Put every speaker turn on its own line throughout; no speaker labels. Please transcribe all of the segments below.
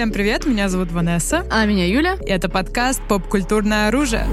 Всем привет, меня зовут Ванесса.
А меня Юля.
И это подкаст «Поп-культурное оружие».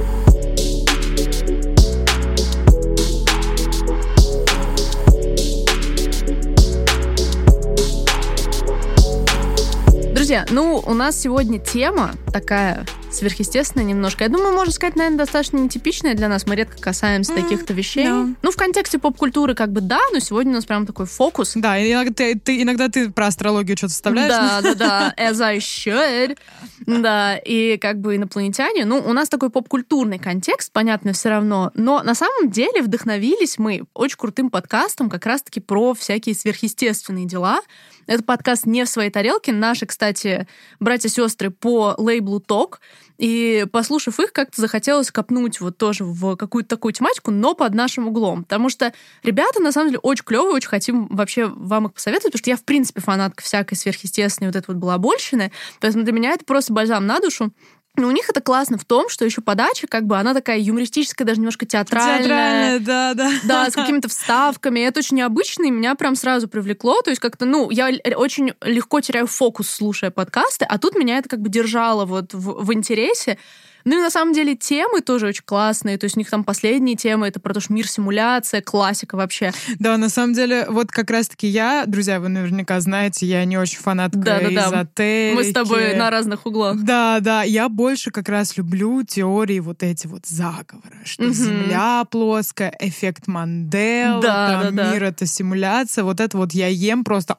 Друзья, ну, у нас сегодня тема такая сверхъестественное немножко. Я думаю, можно сказать, наверное, достаточно нетипичное для нас. Мы редко касаемся mm, таких-то вещей. Yeah. Ну, в контексте поп-культуры как бы да, но сегодня у нас прям такой фокус.
Да, иногда ты, ты, иногда ты про астрологию что-то вставляешь.
Да, да, да, as I should. Да, и как бы инопланетяне. Ну, у нас такой поп-культурный контекст, понятно, все равно. Но на самом деле вдохновились мы очень крутым подкастом как раз-таки про всякие сверхъестественные дела. Это подкаст не в своей тарелке. Наши, кстати, братья-сестры по лейблу ТОК. И послушав их, как-то захотелось копнуть вот тоже в какую-то такую тематику, но под нашим углом. Потому что ребята, на самом деле, очень клевые, очень хотим вообще вам их посоветовать, потому что я, в принципе, фанатка всякой сверхъестественной вот этой вот балабольщины. Поэтому для меня это просто бальзам на душу. Но у них это классно в том, что еще подача, как бы, она такая юмористическая, даже немножко театральная.
Театральная, да, да.
Да, с какими-то вставками. Это очень необычно, и меня прям сразу привлекло. То есть как-то, ну, я очень легко теряю фокус, слушая подкасты, а тут меня это как бы держало вот в, в интересе. Ну и на самом деле темы тоже очень классные. То есть у них там последние темы, это про то, что мир симуляция, классика вообще.
Да, на самом деле, вот как раз-таки я, друзья, вы наверняка знаете, я не очень фанатка да, да, эзотерики.
Мы с тобой на разных углах.
Да, да, я больше как раз люблю теории вот эти вот заговора, что угу. Земля плоская, эффект Мандела, да, там да, мир да. это симуляция, вот это вот я ем просто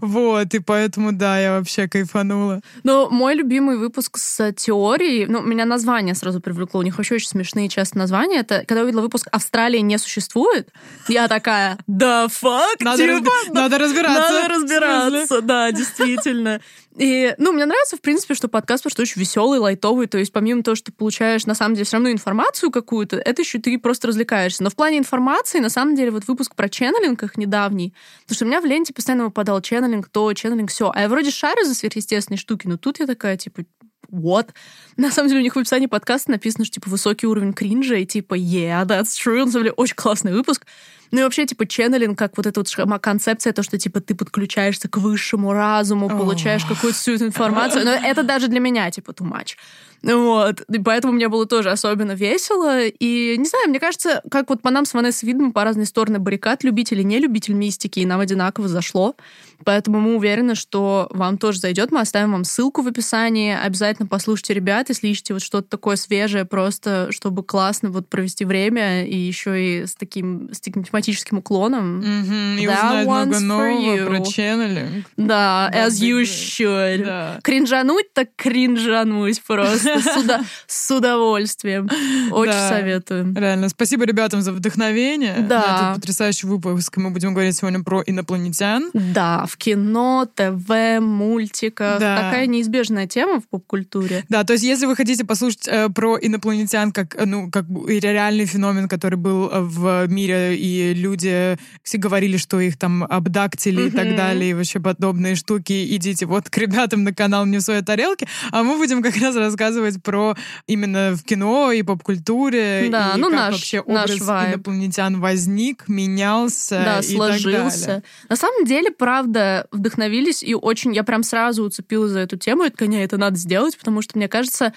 вот, и поэтому, да, я вообще кайфанула.
Но мой любимый выпуск с теорией истории, ну, меня название сразу привлекло, у них вообще очень смешные часто названия. Это когда я увидела выпуск «Австралия не существует», я такая, да факт,
надо, типа, разби- надо разбираться.
Надо разбираться, да, действительно. И, ну, мне нравится, в принципе, что подкаст, потому что очень веселый, лайтовый, то есть помимо того, что ты получаешь, на самом деле, все равно информацию какую-то, это еще ты просто развлекаешься. Но в плане информации, на самом деле, вот выпуск про ченнелинг их недавний, потому что у меня в ленте постоянно выпадал ченнелинг, то, ченнелинг, все. А я вроде шарю за сверхъестественные штуки, но тут я такая, типа, what? На самом деле у них в описании подкаста написано, что, типа, высокий уровень кринжа, и типа, yeah, that's true. На самом деле, очень классный выпуск. Ну и вообще, типа, ченнелинг, как вот эта вот концепция, то, что, типа, ты подключаешься к высшему разуму, получаешь какую-то всю эту информацию. Но это даже для меня, типа, too much. Вот. И поэтому мне было тоже особенно весело. И, не знаю, мне кажется, как вот по нам с Ванессой видно, по разные стороны баррикад, любитель и не любитель мистики, и нам одинаково зашло. Поэтому мы уверены, что вам тоже зайдет. Мы оставим вам ссылку в описании. Обязательно послушайте ребят, если ищете вот что-то такое свежее, просто чтобы классно вот провести время, и еще и с таким, с таким тематическим уклоном.
Mm-hmm. И узнать много нового про ченнелинг.
Да, as you should. Да. Кринжануть так кринжануть просто с, удовольствием. Очень советую.
Реально. Спасибо ребятам за вдохновение.
Да.
Это потрясающий выпуск. Мы будем говорить сегодня про инопланетян.
Да, в кино, ТВ, мультиках. Да. Такая неизбежная тема в поп-культуре.
Да, то есть если вы хотите послушать э, про инопланетян как, э, ну, как реальный феномен, который был э, в мире, и люди все говорили, что их там абдактили mm-hmm. и так далее, и вообще подобные штуки, идите вот к ребятам на канал «Не в своей тарелке», а мы будем как раз рассказывать рассказывать про именно в кино и поп-культуре,
да,
и
ну,
как
наш,
вообще образ
наш
инопланетян возник, менялся
да,
и
сложился.
так далее.
На самом деле, правда, вдохновились и очень, я прям сразу уцепилась за эту тему, это, конечно, это надо сделать, потому что, мне кажется,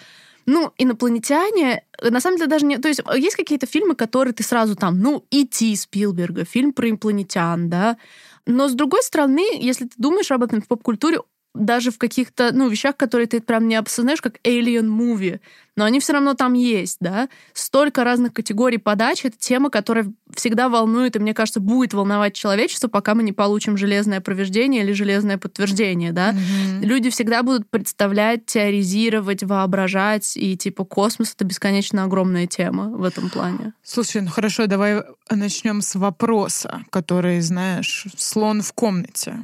ну, инопланетяне, на самом деле даже не... То есть есть какие-то фильмы, которые ты сразу там, ну, «И.Ти» Спилберга, фильм про инопланетян, да, но с другой стороны, если ты думаешь об этом в поп-культуре, даже в каких-то, ну, вещах, которые ты прям не осознаешь, как Alien Movie, но они все равно там есть, да. Столько разных категорий подачи. Это тема, которая всегда волнует, и, мне кажется, будет волновать человечество, пока мы не получим железное проверждение или железное подтверждение, да. Mm-hmm. Люди всегда будут представлять, теоризировать, воображать, и, типа, космос — это бесконечно огромная тема в этом плане.
Слушай, ну хорошо, давай начнем с вопроса, который, знаешь, слон в комнате.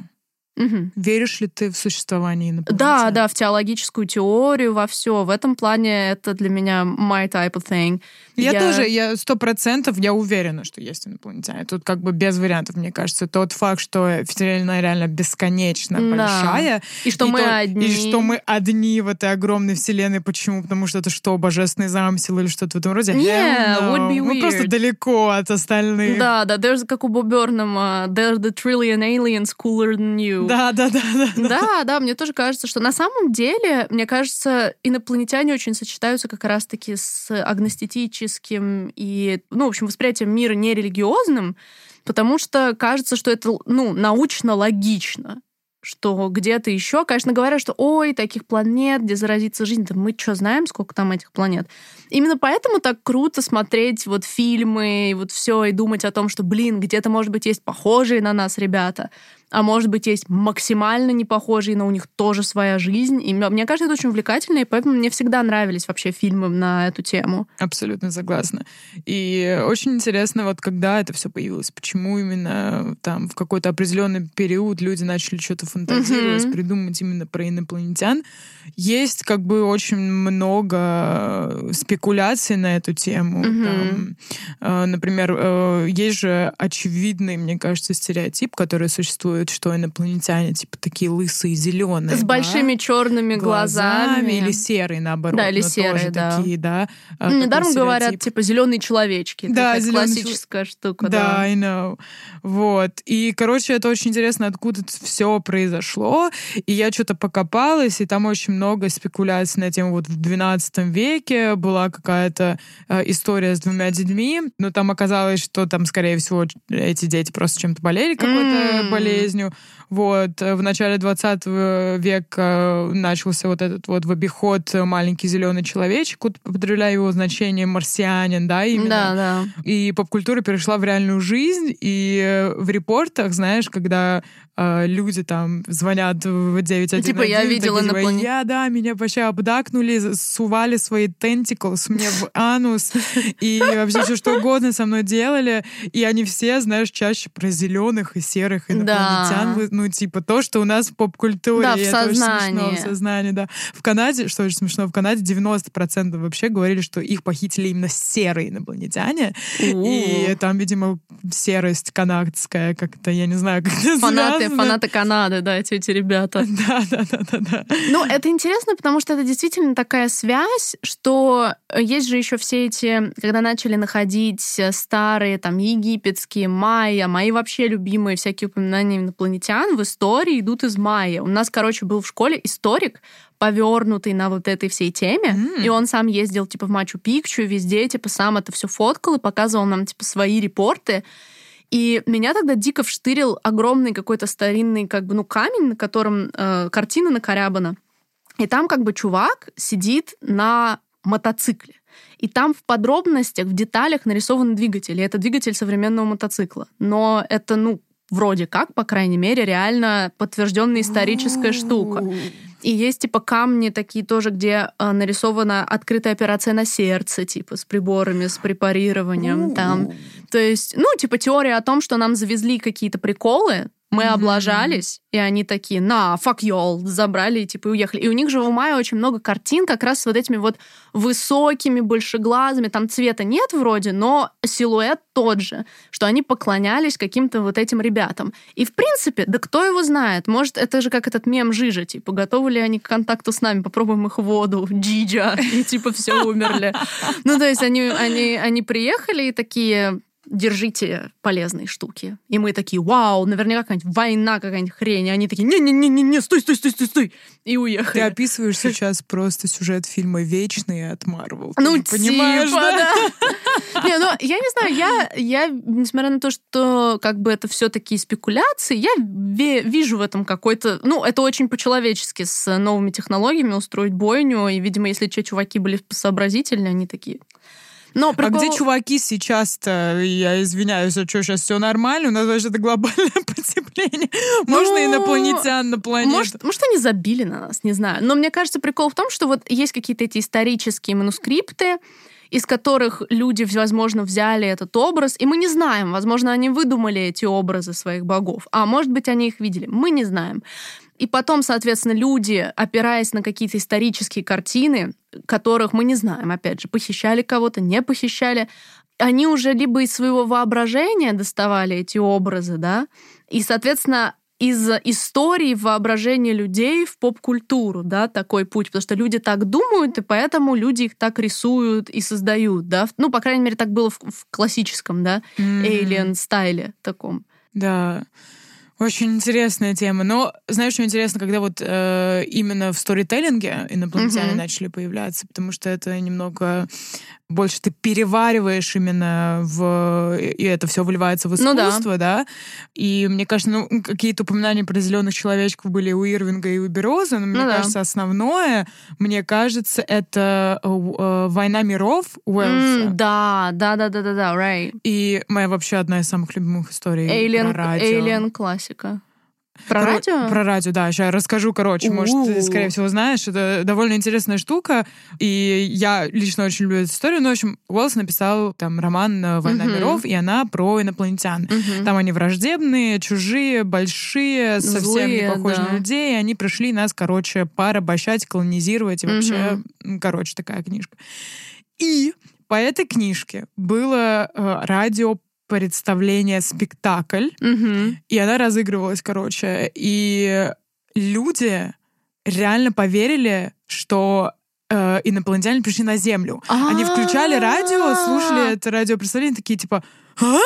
Угу.
Веришь ли ты в существование инопланетян?
Да, да, в теологическую теорию, во все. В этом плане это для меня my type of thing.
Я, я... тоже, я сто процентов, я уверена, что есть инопланетяне. Тут как бы без вариантов, мне кажется. Тот факт, что Вселенная реально бесконечно
да.
большая.
И что
и
мы
то,
одни.
И что мы одни в этой огромной Вселенной. Почему? Потому что это что, божественный замысел или что-то в этом роде?
Yeah,
no.
would be
мы
weird.
просто далеко от остальных.
Да, да, there's, как у Боб Бёрнама, there's the trillion aliens cooler than you.
Да, да, да, да.
Да, да, мне тоже кажется, что на самом деле, мне кажется, инопланетяне очень сочетаются как раз-таки с агностетическим и, ну, в общем, восприятием мира нерелигиозным, потому что кажется, что это, ну, научно логично что где-то еще, конечно, говорят, что ой, таких планет, где заразится жизнь, да мы что знаем, сколько там этих планет. Именно поэтому так круто смотреть вот фильмы, и вот все, и думать о том, что, блин, где-то, может быть, есть похожие на нас ребята а может быть, есть максимально непохожие, но у них тоже своя жизнь. И мне кажется, это очень увлекательно, и поэтому мне всегда нравились вообще фильмы на эту тему.
Абсолютно согласна. И очень интересно, вот когда это все появилось, почему именно там в какой-то определенный период люди начали что-то фантазировать, mm-hmm. придумать именно про инопланетян. Есть как бы очень много спекуляций на эту тему. Mm-hmm. Там, э, например, э, есть же очевидный, мне кажется, стереотип, который существует рассказывают, что инопланетяне типа такие лысые, зеленые.
С да? большими черными глазами. глазами.
Или серые, наоборот.
Да, или серые,
да. Такие, да.
Ну, недаром говорят, типа, зеленые человечки. Да, классическая чел... штука.
Да, да, I know. Вот. И, короче, это очень интересно, откуда это все произошло. И я что-то покопалась, и там очень много спекуляций на тему вот в 12 веке была какая-то э, история с двумя детьми, но там оказалось, что там, скорее всего, эти дети просто чем-то болели какой-то mm. болезнью, болезнью. Вот. Э, в начале 20 века начался вот этот вот в обиход маленький зеленый человечек, употребляя его значение марсианин, да, именно.
Да, да.
И поп-культура перешла в реальную жизнь, и в репортах, знаешь, когда э, люди там звонят в 911.
Типа я видела на
плане. Я, да, меня вообще обдакнули, сували свои тентиклс мне в анус, и вообще все что угодно со мной делали, и они все, знаешь, чаще про зеленых и серых инопланетян, да. ну, типа то, что у нас в поп-культуре.
Да, в сознании.
Смешно, в сознании, да. В Канаде, что очень смешно, в Канаде 90% вообще говорили, что их похитили именно серые инопланетяне, У-у-у. и там, видимо, серость канадская, как-то, я не знаю, как это
Фанаты, фанаты Канады, да, эти, эти ребята.
Да, да, да, да, да.
Ну, это интересно, потому что это действительно такая связь, что есть же еще все эти, когда начали находить старые, там, египетские, майя, мои вообще любимые всякие упоминания инопланетян в истории идут из майя. У нас, короче, был в школе историк, повернутый на вот этой всей теме, mm. и он сам ездил, типа, в Мачу-Пикчу, везде, типа, сам это все фоткал и показывал нам, типа, свои репорты. И меня тогда дико вштырил огромный какой-то старинный, как бы, ну, камень, на котором э, картина накорябана. И там как бы чувак сидит на мотоцикле. И там в подробностях, в деталях нарисован двигатель. И это двигатель современного мотоцикла. Но это, ну, вроде как, по крайней мере, реально подтвержденная историческая штука. И есть типа камни такие тоже, где э, нарисована открытая операция на сердце, типа с приборами, с препарированием там. То есть, ну, типа теория о том, что нам завезли какие-то приколы, мы mm-hmm. облажались, и они такие, на, fuck y'all, забрали, типа, и уехали. И у них же в Мае очень много картин как раз с вот этими вот высокими, большеглазыми, там цвета нет вроде, но силуэт тот же, что они поклонялись каким-то вот этим ребятам. И, в принципе, да кто его знает, может, это же как этот мем Жижа, типа, готовы ли они к контакту с нами, попробуем их воду, Джиджа, и, типа, все умерли. Ну, то есть они, они, они приехали и такие, держите полезные штуки. И мы такие, вау, наверняка какая-нибудь война, какая-нибудь хрень. И они такие, не-не-не-не, стой, стой, стой, стой, стой. И уехали.
Ты описываешь сейчас просто сюжет фильма «Вечный» от Марвел.
Ну,
типа, понимаешь, да?
Не, ну, я не знаю, я, я, несмотря на то, что как бы это все такие спекуляции, я вижу в этом какой-то... Ну, это очень по-человечески с новыми технологиями устроить бойню. И, видимо, если че чуваки были сообразительные, они такие...
Но прикол... А где чуваки сейчас-то? Я извиняюсь, а что, сейчас все нормально? У нас вообще это глобальное потепление. Можно ну, инопланетян на планету?
Может, может, они забили на нас, не знаю. Но мне кажется, прикол в том, что вот есть какие-то эти исторические манускрипты, из которых люди, возможно, взяли этот образ, и мы не знаем, возможно, они выдумали эти образы своих богов, а может быть, они их видели, мы не знаем. И потом, соответственно, люди, опираясь на какие-то исторические картины, которых мы не знаем, опять же, похищали кого-то, не похищали, они уже либо из своего воображения доставали эти образы, да, и, соответственно, из истории воображения людей в поп-культуру, да, такой путь, потому что люди так думают, и поэтому люди их так рисуют и создают, да, ну, по крайней мере, так было в, в классическом, да, mm-hmm. alien стайле таком.
Да. Очень интересная тема. Но знаешь, что интересно, когда вот э, именно в сторителлинге инопланетяне mm-hmm. начали появляться, потому что это немного больше ты перевариваешь именно в... И это все выливается в искусство, ну, да. да? И мне кажется, ну, какие-то упоминания про зеленых человечков были у Ирвинга и у Бероза, но мне ну, кажется, да. основное, мне кажется, это э, э, «Война миров» Уэллса.
Mm, да, да, да, да, да, да, right.
И моя вообще одна из самых любимых историй
Alien. Alien классика. Про Коро- радио?
Про радио, да. Сейчас расскажу, короче. Может, ты, скорее всего, знаешь. Это довольно интересная штука. И я лично очень люблю эту историю. Ну, в общем, Уэллс написал там роман «Война uh-huh. миров», и она про инопланетян. Uh-huh. Там они враждебные, чужие, большие, совсем Злые, не похожи да. на людей. И они пришли нас, короче, порабощать, колонизировать. И вообще, uh-huh. короче, такая книжка. И по этой книжке было э, радио представление спектакль,
угу.
и она разыгрывалась, короче, и люди реально поверили, что э, инопланетяне пришли на Землю. А-а-а. Они включали радио, слушали это радиопредставление, такие типа, а?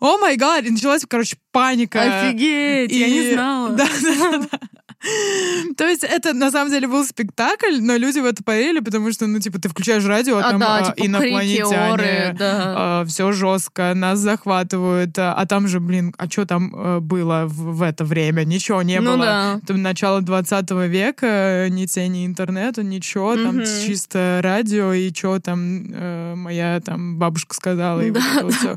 О май гад! И началась, короче, паника.
Офигеть, и... я не знала.
Да, да, да. То есть это на самом деле был спектакль, но люди в это поверили, потому что, ну, типа, ты включаешь радио, а, а там да, а, типа, инопланетяне, да. а, все жестко, нас захватывают, а, а там же, блин, а что там а, было в, в это время? Ничего не ну, было. Да. Там начало 20 века, ни тени интернета, ничего, угу. там чисто радио, и что там э, моя там бабушка сказала, и да, вот это все.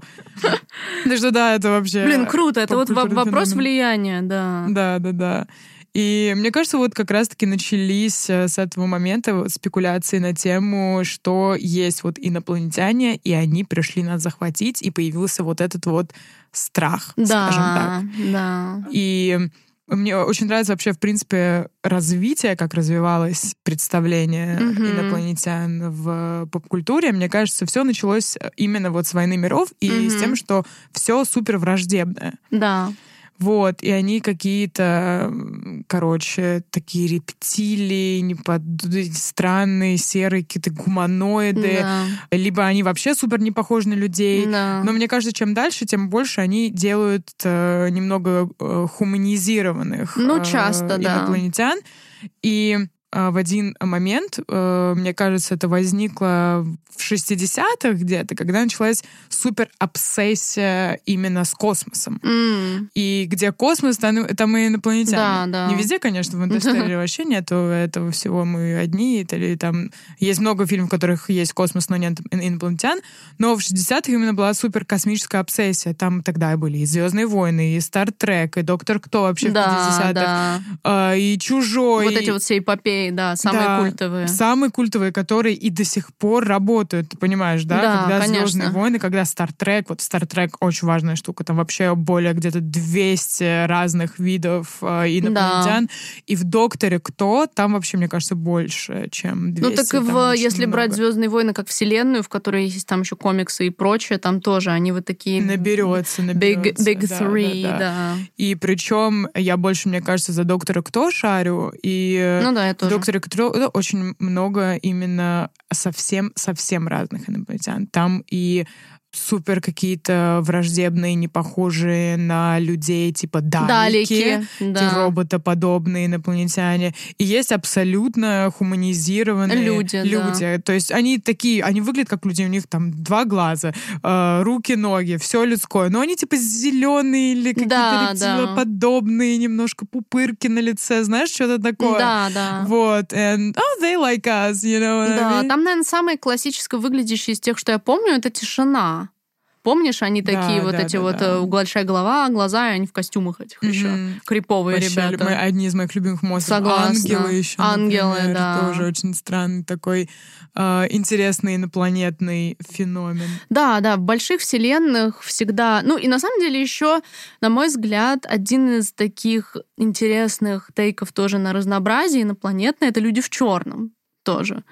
Так что да, это вообще...
Блин, круто, это вот вопрос влияния, да.
Да, да, да. И мне кажется, вот как раз-таки начались э, с этого момента спекуляции на тему, что есть вот инопланетяне, и они пришли нас захватить, и появился вот этот вот страх, да, скажем так.
Да.
И мне очень нравится вообще, в принципе, развитие, как развивалось представление mm-hmm. инопланетян в поп-культуре. Мне кажется, все началось именно вот с «Войны миров» и mm-hmm. с тем, что все супер враждебное.
Да.
Вот, и они какие-то, короче, такие рептилии, непод... странные, серые какие-то гуманоиды. Да. Либо они вообще супер не похожи на людей.
Да.
Но мне кажется, чем дальше, тем больше они делают э, немного э, хуманизированных
ну, часто,
э, инопланетян. Да. И а, в один момент, э, мне кажется, это возникло в 60-х где-то, когда началась супер обсессия именно с космосом.
Mm.
И где космос, там, там и инопланетяне.
Да, да.
Не везде, конечно, в Интерстелларе вообще нету этого всего, мы одни, или там есть много фильмов, в которых есть космос, но нет инопланетян, но в 60-х именно была супер космическая обсессия. Там тогда были и Звездные войны, и Стартрек, и Доктор Кто вообще да, в 50-х,
да.
А, и Чужой.
Вот эти вот все эпопеи Дисней, да, самые да, культовые.
Самые культовые, которые и до сих пор работают, ты понимаешь, да?
Да,
когда
конечно.
Звездные войны, когда Стартрек, вот Стартрек очень важная штука, там вообще более где-то 200 разных видов э, инопланетян. Да. И в Докторе кто, там вообще, мне кажется, больше, чем 200.
Ну так и в, если много. брать Звездные войны как вселенную, в которой есть там еще комиксы и прочее, там тоже они вот такие...
Наберется, наберется.
Big, big да, three, да, да. да.
И причем я больше, мне кажется, за Доктора кто шарю, и
ну да, я тоже
докторе Кто очень много именно совсем-совсем разных инопланетян. Там и супер какие-то враждебные, не похожие на людей, типа далеки,
далеки да.
роботоподобные инопланетяне. И есть абсолютно хуманизированные
люди.
люди.
Да.
То есть они такие, они выглядят как люди, у них там два глаза, э, руки, ноги, все людское. Но они типа зеленые или какие-то да, рептилоподобные, да. немножко пупырки на лице, знаешь, что-то такое.
Да, да.
Вот. And, oh, they like us, you know
Да,
I mean?
там, наверное, самое классическое выглядящее из тех, что я помню, это тишина. Помнишь, они да, такие вот эти да, вот да. Э, большая голова, глаза, и они в костюмах этих mm-hmm. еще криповые Вообще, ребята.
Мы, одни из моих любимых монстров.
Согласна.
Ангелы еще.
Ангелы,
например,
да.
Тоже очень странный такой э, интересный инопланетный феномен.
Да, да, в больших вселенных всегда. Ну и на самом деле еще, на мой взгляд, один из таких интересных тейков тоже на разнообразие инопланетное это люди в черном тоже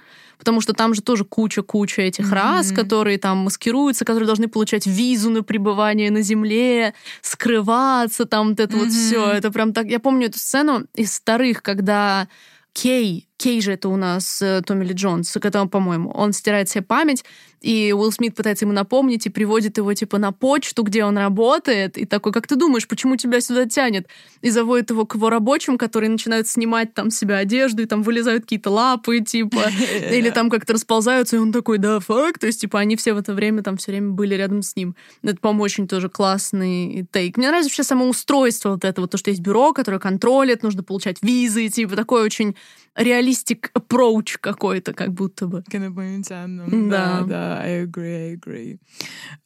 потому что там же тоже куча-куча этих mm-hmm. рас, которые там маскируются, которые должны получать визу на пребывание на Земле, скрываться, там вот это mm-hmm. вот все. Это прям так. Я помню эту сцену из старых, когда Кей, Кей же это у нас э, Томми Ли Джонс, которого, по-моему, он стирает себе память, и Уилл Смит пытается ему напомнить и приводит его типа на почту, где он работает, и такой, как ты думаешь, почему тебя сюда тянет? И заводит его к его рабочим, которые начинают снимать там себе одежду, и там вылезают какие-то лапы, типа, или там как-то расползаются, и он такой, да, фак, то есть, типа, они все в это время там все время были рядом с ним. Это, по-моему, очень тоже классный тейк. Мне нравится вообще само устройство вот этого, то, что есть бюро, которое контролит, нужно получать визы, типа, такой очень реалистик approach какой-то, как будто бы.
К инопланетянам. Да, да, I agree, I agree.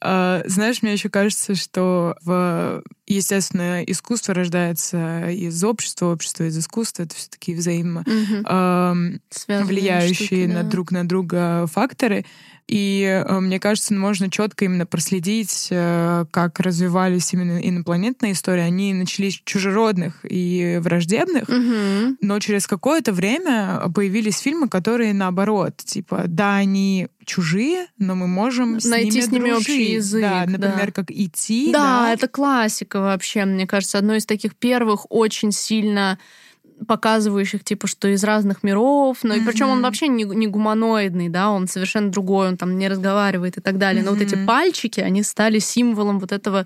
Uh, знаешь, мне еще кажется, что в естественно, искусство рождается из общества, общество из искусства. Это все таки взаимо угу. э, влияющие штуки, да. на друг на друга факторы. И э, мне кажется, можно четко именно проследить, э, как развивались именно инопланетные истории. Они начались чужеродных и враждебных, угу. но через какое-то время появились фильмы, которые наоборот, типа, да, они чужие, но мы можем
найти
с
ними, с ними
дружить.
общий язык.
Да, например, да. как идти.
Да, да, это классика вообще, мне кажется, одно из таких первых очень сильно показывающих, типа, что из разных миров, но mm-hmm. и причем он вообще не, не гуманоидный, да, он совершенно другой, он там не разговаривает и так далее. Mm-hmm. Но вот эти пальчики, они стали символом вот этого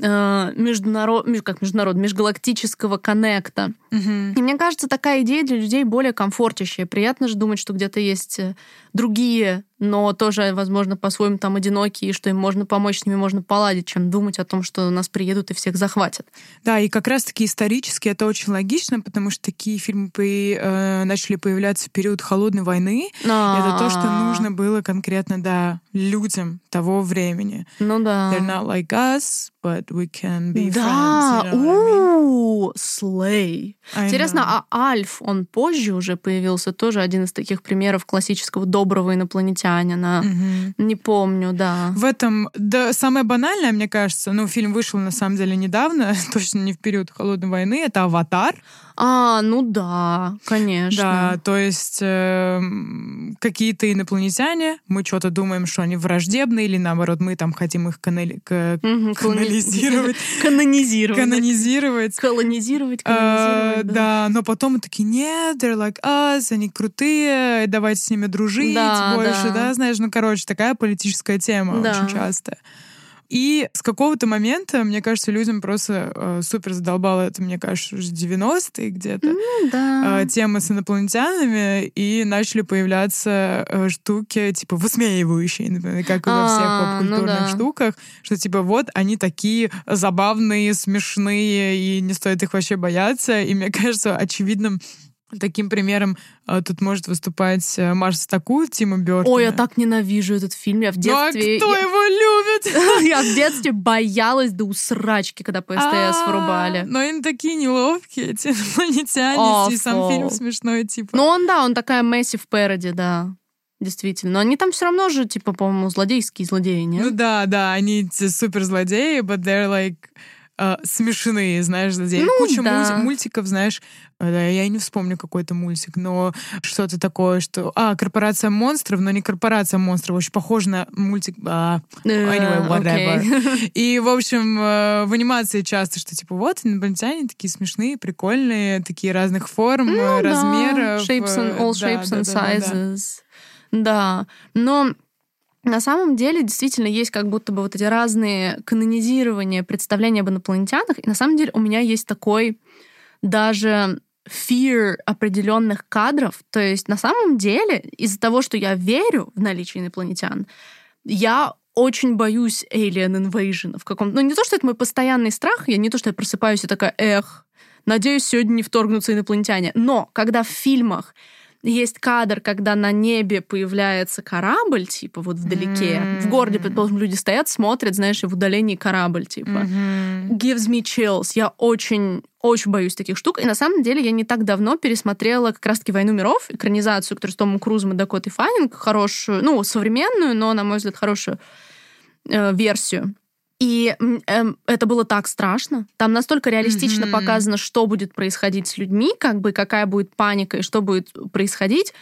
э, международ, как международ, межгалактического коннекта. Mm-hmm. И мне кажется, такая идея для людей более комфортящая. Приятно же думать, что где-то есть э, другие но тоже, возможно, по-своему там одинокие, и что им можно помочь, с ними можно поладить, чем думать о том, что нас приедут и всех захватят.
Да, и как раз-таки исторически это очень логично, потому что такие фильмы э, начали появляться в период Холодной войны. А-а-а. Это то, что нужно было конкретно, да, людям того времени.
Ну да.
They're not like us, but we can be
да.
friends. Да,
слей. Интересно, а Альф, он позже уже появился, тоже один из таких примеров классического доброго инопланетянина Египтянина. Угу. Не помню, да.
В этом, да, самое банальное, мне кажется, ну, фильм вышел на самом деле недавно, точно не в период Холодной войны, это «Аватар».
А, ну да, конечно.
Да, то есть э, какие-то инопланетяне, мы что-то думаем, что они враждебные, или наоборот, мы там хотим их канали... к... угу, канализировать.
Канонизировать.
Канонизировать.
Колонизировать, а,
канонизировать. Да, но потом мы такие, нет, they're like us, они крутые, давайте с ними дружить больше, да, знаешь, ну, короче, такая политическая тема очень часто. И с какого-то момента, мне кажется, людям просто э, супер задолбало это, мне кажется, уже 90-е где-то.
Mm, да.
э, тема с инопланетянами, и начали появляться э, штуки, типа, высмеивающие, например, как и во всех а, поп-культурных ну да. штуках, что, типа, вот, они такие забавные, смешные, и не стоит их вообще бояться. И мне кажется, очевидным Таким примером а, тут может выступать э, Марс Таку Тима Бёртона.
Ой, я так ненавижу этот фильм. Я в детстве...
Ну, а кто
я...
его любит?
Я в детстве боялась до усрачки, когда по СТС а, вырубали.
Но они такие неловкие, эти инопланетяне, и сам фильм смешной, типа.
Ну, он, да, он такая массив пароди, да. Действительно. Но они там все равно же, типа, по-моему, злодейские злодеи, нет?
Ну да, да, они супер злодеи, but they're like э, смешные, знаешь, злодеи.
Ну,
Куча
да.
мультиков, знаешь, э, я не вспомню какой-то мультик, но что-то такое, что... А, «Корпорация монстров», но не «Корпорация монстров», очень похоже на мультик... А, anyway, whatever. Okay. И, в общем, э, в анимации часто, что типа вот инопланетяне такие смешные, прикольные, такие разных форм, ну, размеров.
Да. Shapes and, all shapes да, and да, sizes. Да, да. да, но на самом деле действительно есть как будто бы вот эти разные канонизирования, представления об инопланетянах. И на самом деле у меня есть такой даже fear определенных кадров. То есть на самом деле из-за того, что я верю в наличие инопланетян, я очень боюсь alien invasion в каком-то... Ну, не то, что это мой постоянный страх, я не то, что я просыпаюсь и такая, эх, надеюсь, сегодня не вторгнутся инопланетяне. Но когда в фильмах есть кадр, когда на небе появляется корабль, типа вот вдалеке. Mm-hmm. В городе, предположим, люди стоят, смотрят, знаешь, и в удалении корабль, типа. Mm-hmm. Gives me chills. Я очень очень боюсь таких штук. И на самом деле я не так давно пересмотрела как раз-таки «Войну миров», экранизацию, которую с Томом Крузом и Дакотой Фаннинг, хорошую, ну, современную, но, на мой взгляд, хорошую э, версию. И э, это было так страшно. Там настолько реалистично mm-hmm. показано, что будет происходить с людьми, как бы какая будет паника и что будет происходить,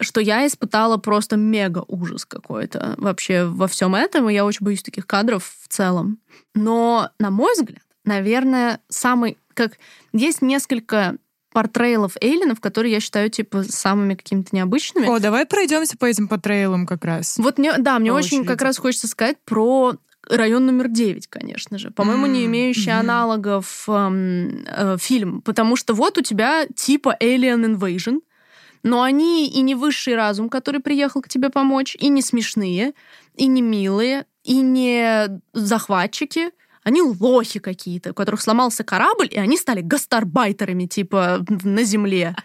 что я испытала просто мега ужас какой-то вообще во всем этом. И я очень боюсь таких кадров в целом. Но, на мой взгляд, наверное, самый... Как есть несколько портрейлов эйлинов, которые я считаю, типа, самыми какими-то необычными.
О, давай пройдемся по этим портрейлам как раз.
Вот мне, да, мне
По
очень
очереди.
как раз хочется сказать про район номер 9, конечно же. По-моему, не имеющий
мгм.
аналогов эм, э, фильм. Потому что вот у тебя типа Alien Invasion, но они и не высший разум, который приехал к тебе помочь, и не смешные, и не милые, и не захватчики. Они лохи какие-то, у которых сломался корабль, и они стали гастарбайтерами, типа, на земле.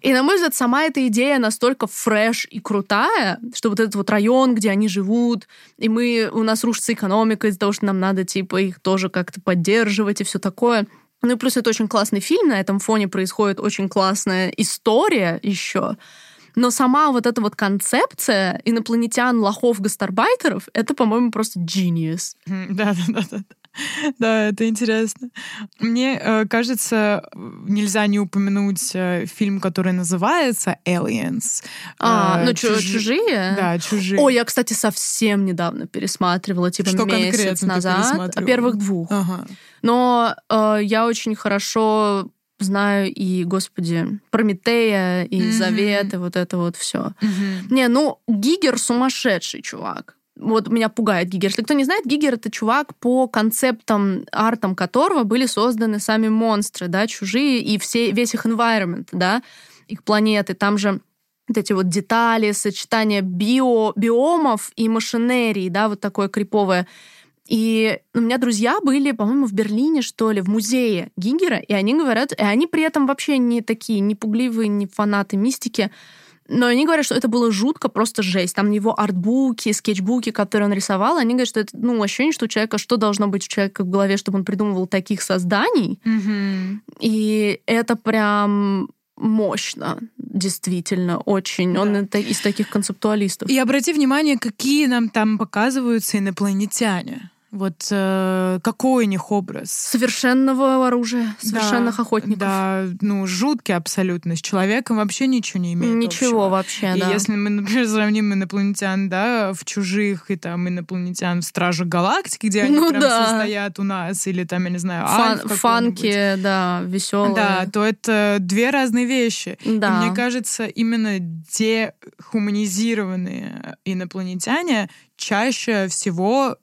И, на мой взгляд, сама эта идея настолько фреш и крутая, что вот этот вот район, где они живут, и мы, у нас рушится экономика из-за того, что нам надо, типа, их тоже как-то поддерживать и все такое. Ну и плюс это очень классный фильм, на этом фоне происходит очень классная история еще. Но сама вот эта вот концепция инопланетян, лохов, гастарбайтеров, это, по-моему, просто genius.
Мгм, Да, да, да, да. Да, это интересно. Мне э, кажется, нельзя не упомянуть э, фильм, который называется Aliens.
А,
Э,
ну, чу- чужие?
Да, чужие.
Ой, я, кстати, совсем недавно пересматривала, типа
Что
месяц
конкретно ты
назад.
пересматривала?
Первых двух.
Ага.
Но э, я очень хорошо знаю и, господи, Прометея, и
Мгм.
Завет, и вот это вот все.
Мгм.
Не, ну, Гигер сумасшедший чувак. Вот меня пугает Гигер. Если кто не знает, Гигер это чувак, по концептам, артам которого были созданы сами монстры, да, чужие, и все, весь их environment, да, их планеты. Там же вот эти вот детали, сочетание био, биомов и машинерии, да, вот такое криповое. И у меня друзья были, по-моему, в Берлине, что ли, в музее Гигера, и они говорят, и они при этом вообще не такие, не пугливые, не фанаты мистики, но они говорят, что это было жутко, просто жесть. Там его артбуки, скетчбуки, которые он рисовал, они говорят, что это, ну, ощущение, что у человека, что должно быть у человека в голове, чтобы он придумывал таких созданий.
Мгм.
И это прям мощно, действительно, очень. Он
Да.
это из таких концептуалистов.
И обрати внимание, какие нам там показываются инопланетяне. Вот э, какой у них образ?
Совершенного оружия, совершенных
Да,
охотников.
Да, ну, жуткий абсолютно. С человеком вообще ничего не имеет
Ничего
общего.
вообще,
И
да.
если мы, например, сравним инопланетян, да, в чужих и там инопланетян в Страже Галактики, где они
Ну
прям
да.
все стоят у нас, или там, я не знаю,
Фан- фанки, да, веселые.
Да, то это две разные вещи.
Да.
И мне кажется, именно дехуманизированные инопланетяне чаще всего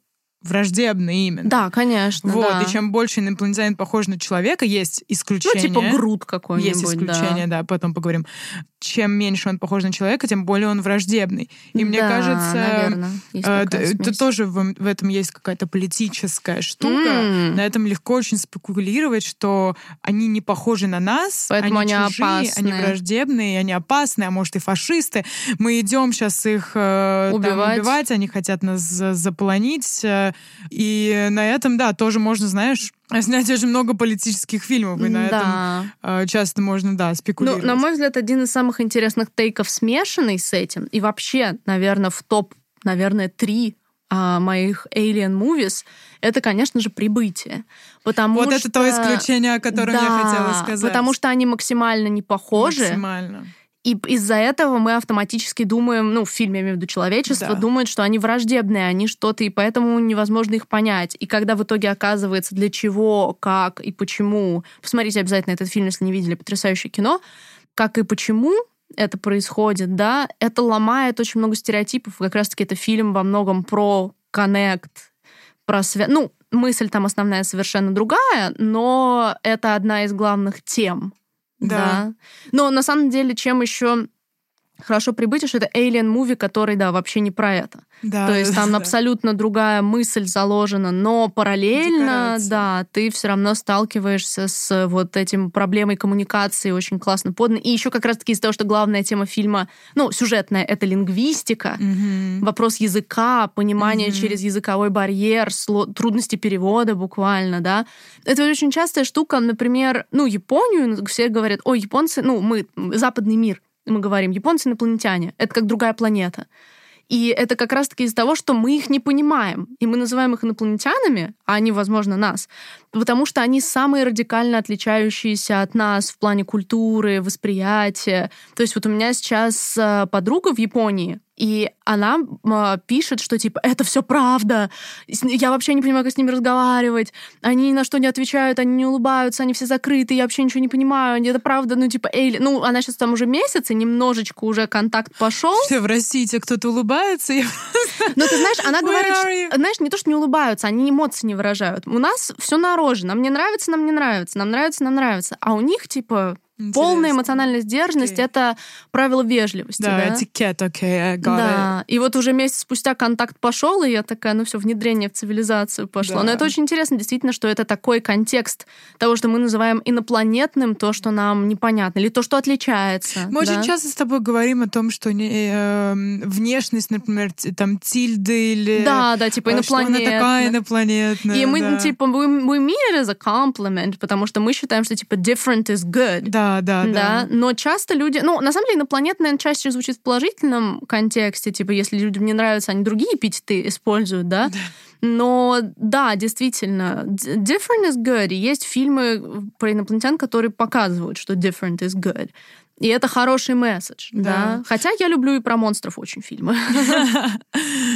враждебны именно.
Да, конечно,
Вот,
да.
и чем больше инопланетянин похож на человека, есть
Ну,
исключения.
типа груд какой-нибудь,
Есть исключения,
да.
да. потом поговорим. Чем меньше он похож на человека, тем более он враждебный. И мне
Да,
кажется,
есть
э, тоже в, в этом есть какая-то политическая штука.
М.
На этом легко очень спекулировать, что они не похожи на нас,
Поэтому
они,
они
чужие, они
опасны.
враждебные, они опасны, а может и фашисты. Мы идем сейчас их э, там
Убивать.
убивать, они хотят нас за- заполонить. И на этом, да, тоже можно, знаешь, снять очень много политических фильмов, и на этом
да.
э, часто можно, да,
Ну,
спекулировать.
на мой взгляд, один из самых интересных тейков, смешанный с этим, и вообще, наверное, в топ, наверное, три а, моих Alien Movies, это, конечно же, «Прибытие». Потому
вот
что...
это то исключение, о котором я
Да,
хотела сказать.
Потому что они максимально не похожи.
Максимально.
И из-за этого мы автоматически думаем, ну, в фильме, я имею в виду человечество,
Да.
думает, что они враждебные, они что-то, и поэтому невозможно их понять. И когда в итоге оказывается, для чего, как и почему... Посмотрите обязательно этот фильм, если не видели, потрясающее кино. Как и почему это происходит, да, это ломает очень много стереотипов. Как раз-таки это фильм во многом про коннект, про связь. Ну, мысль там основная совершенно другая, но это одна из главных тем.
Да.
Да. Но на самом деле, чем еще хорошо прибытие, что это Alien Movie, который, да, вообще не про это.
Да,
То есть там
да.
абсолютно другая мысль заложена, но параллельно,
Декорации.
да, ты все равно сталкиваешься с вот этим проблемой коммуникации очень классно подано. И еще как раз-таки из-за того, что главная тема фильма, ну, сюжетная, это лингвистика,
Мгм.
вопрос языка, понимание
Мгм.
через языковой барьер, трудности перевода буквально, да. Это очень частая штука, например, ну, Японию, все говорят, ой, японцы, ну, мы, западный мир, мы говорим, японцы инопланетяне, это как другая планета. И это как раз-таки из-за того, что мы их не понимаем. И мы называем их инопланетянами, а они, возможно, нас, потому что они самые радикально отличающиеся от нас в плане культуры, восприятия. То есть вот у меня сейчас э, подруга в Японии, И она э, пишет, что типа это все правда. Я вообще не понимаю, как с ними разговаривать. Они ни на что не отвечают, они не улыбаются, они все закрыты, я вообще ничего не понимаю. Это правда, ну типа Эйли. Ну, она сейчас там уже месяц, и немножечко уже контакт пошел.
Что, в России тебе кто-то улыбается?
Ну, ты знаешь, она говорит, знаешь, не то, что не улыбаются, они эмоции не выражают. У нас все на роже. Нам не нравится, нам не нравится, нам нравится, нам нравится. А у них, типа, Интересно. Полная эмоциональная сдержанность okay. это правило вежливости.
Да, да? этикет, окей, okay,
Да. It. И вот уже месяц спустя контакт пошел, и я такая, ну все, внедрение в цивилизацию пошло. Да. Но это очень интересно, действительно, что это такой контекст того, что мы называем инопланетным, то, что нам непонятно, или то, что отличается.
Мы
да?
очень часто с тобой говорим о том, что не, э, внешность, например, там тильды или...
Да, да, типа инопланетная.
Что она такая инопланетная.
И мы,
да.
типа, we, we mean it as a compliment, потому что мы считаем, что, типа, different is good.
Да, да, да,
да. Но часто люди... Ну, на самом деле, инопланетная чаще звучит в положительном контексте. Типа, если людям не нравятся, они другие эпитеты используют, да? да. Но да, действительно, different is good. И есть фильмы про инопланетян, которые показывают, что different is good. И это хороший месседж, да. да. Хотя я люблю и про монстров очень фильмы.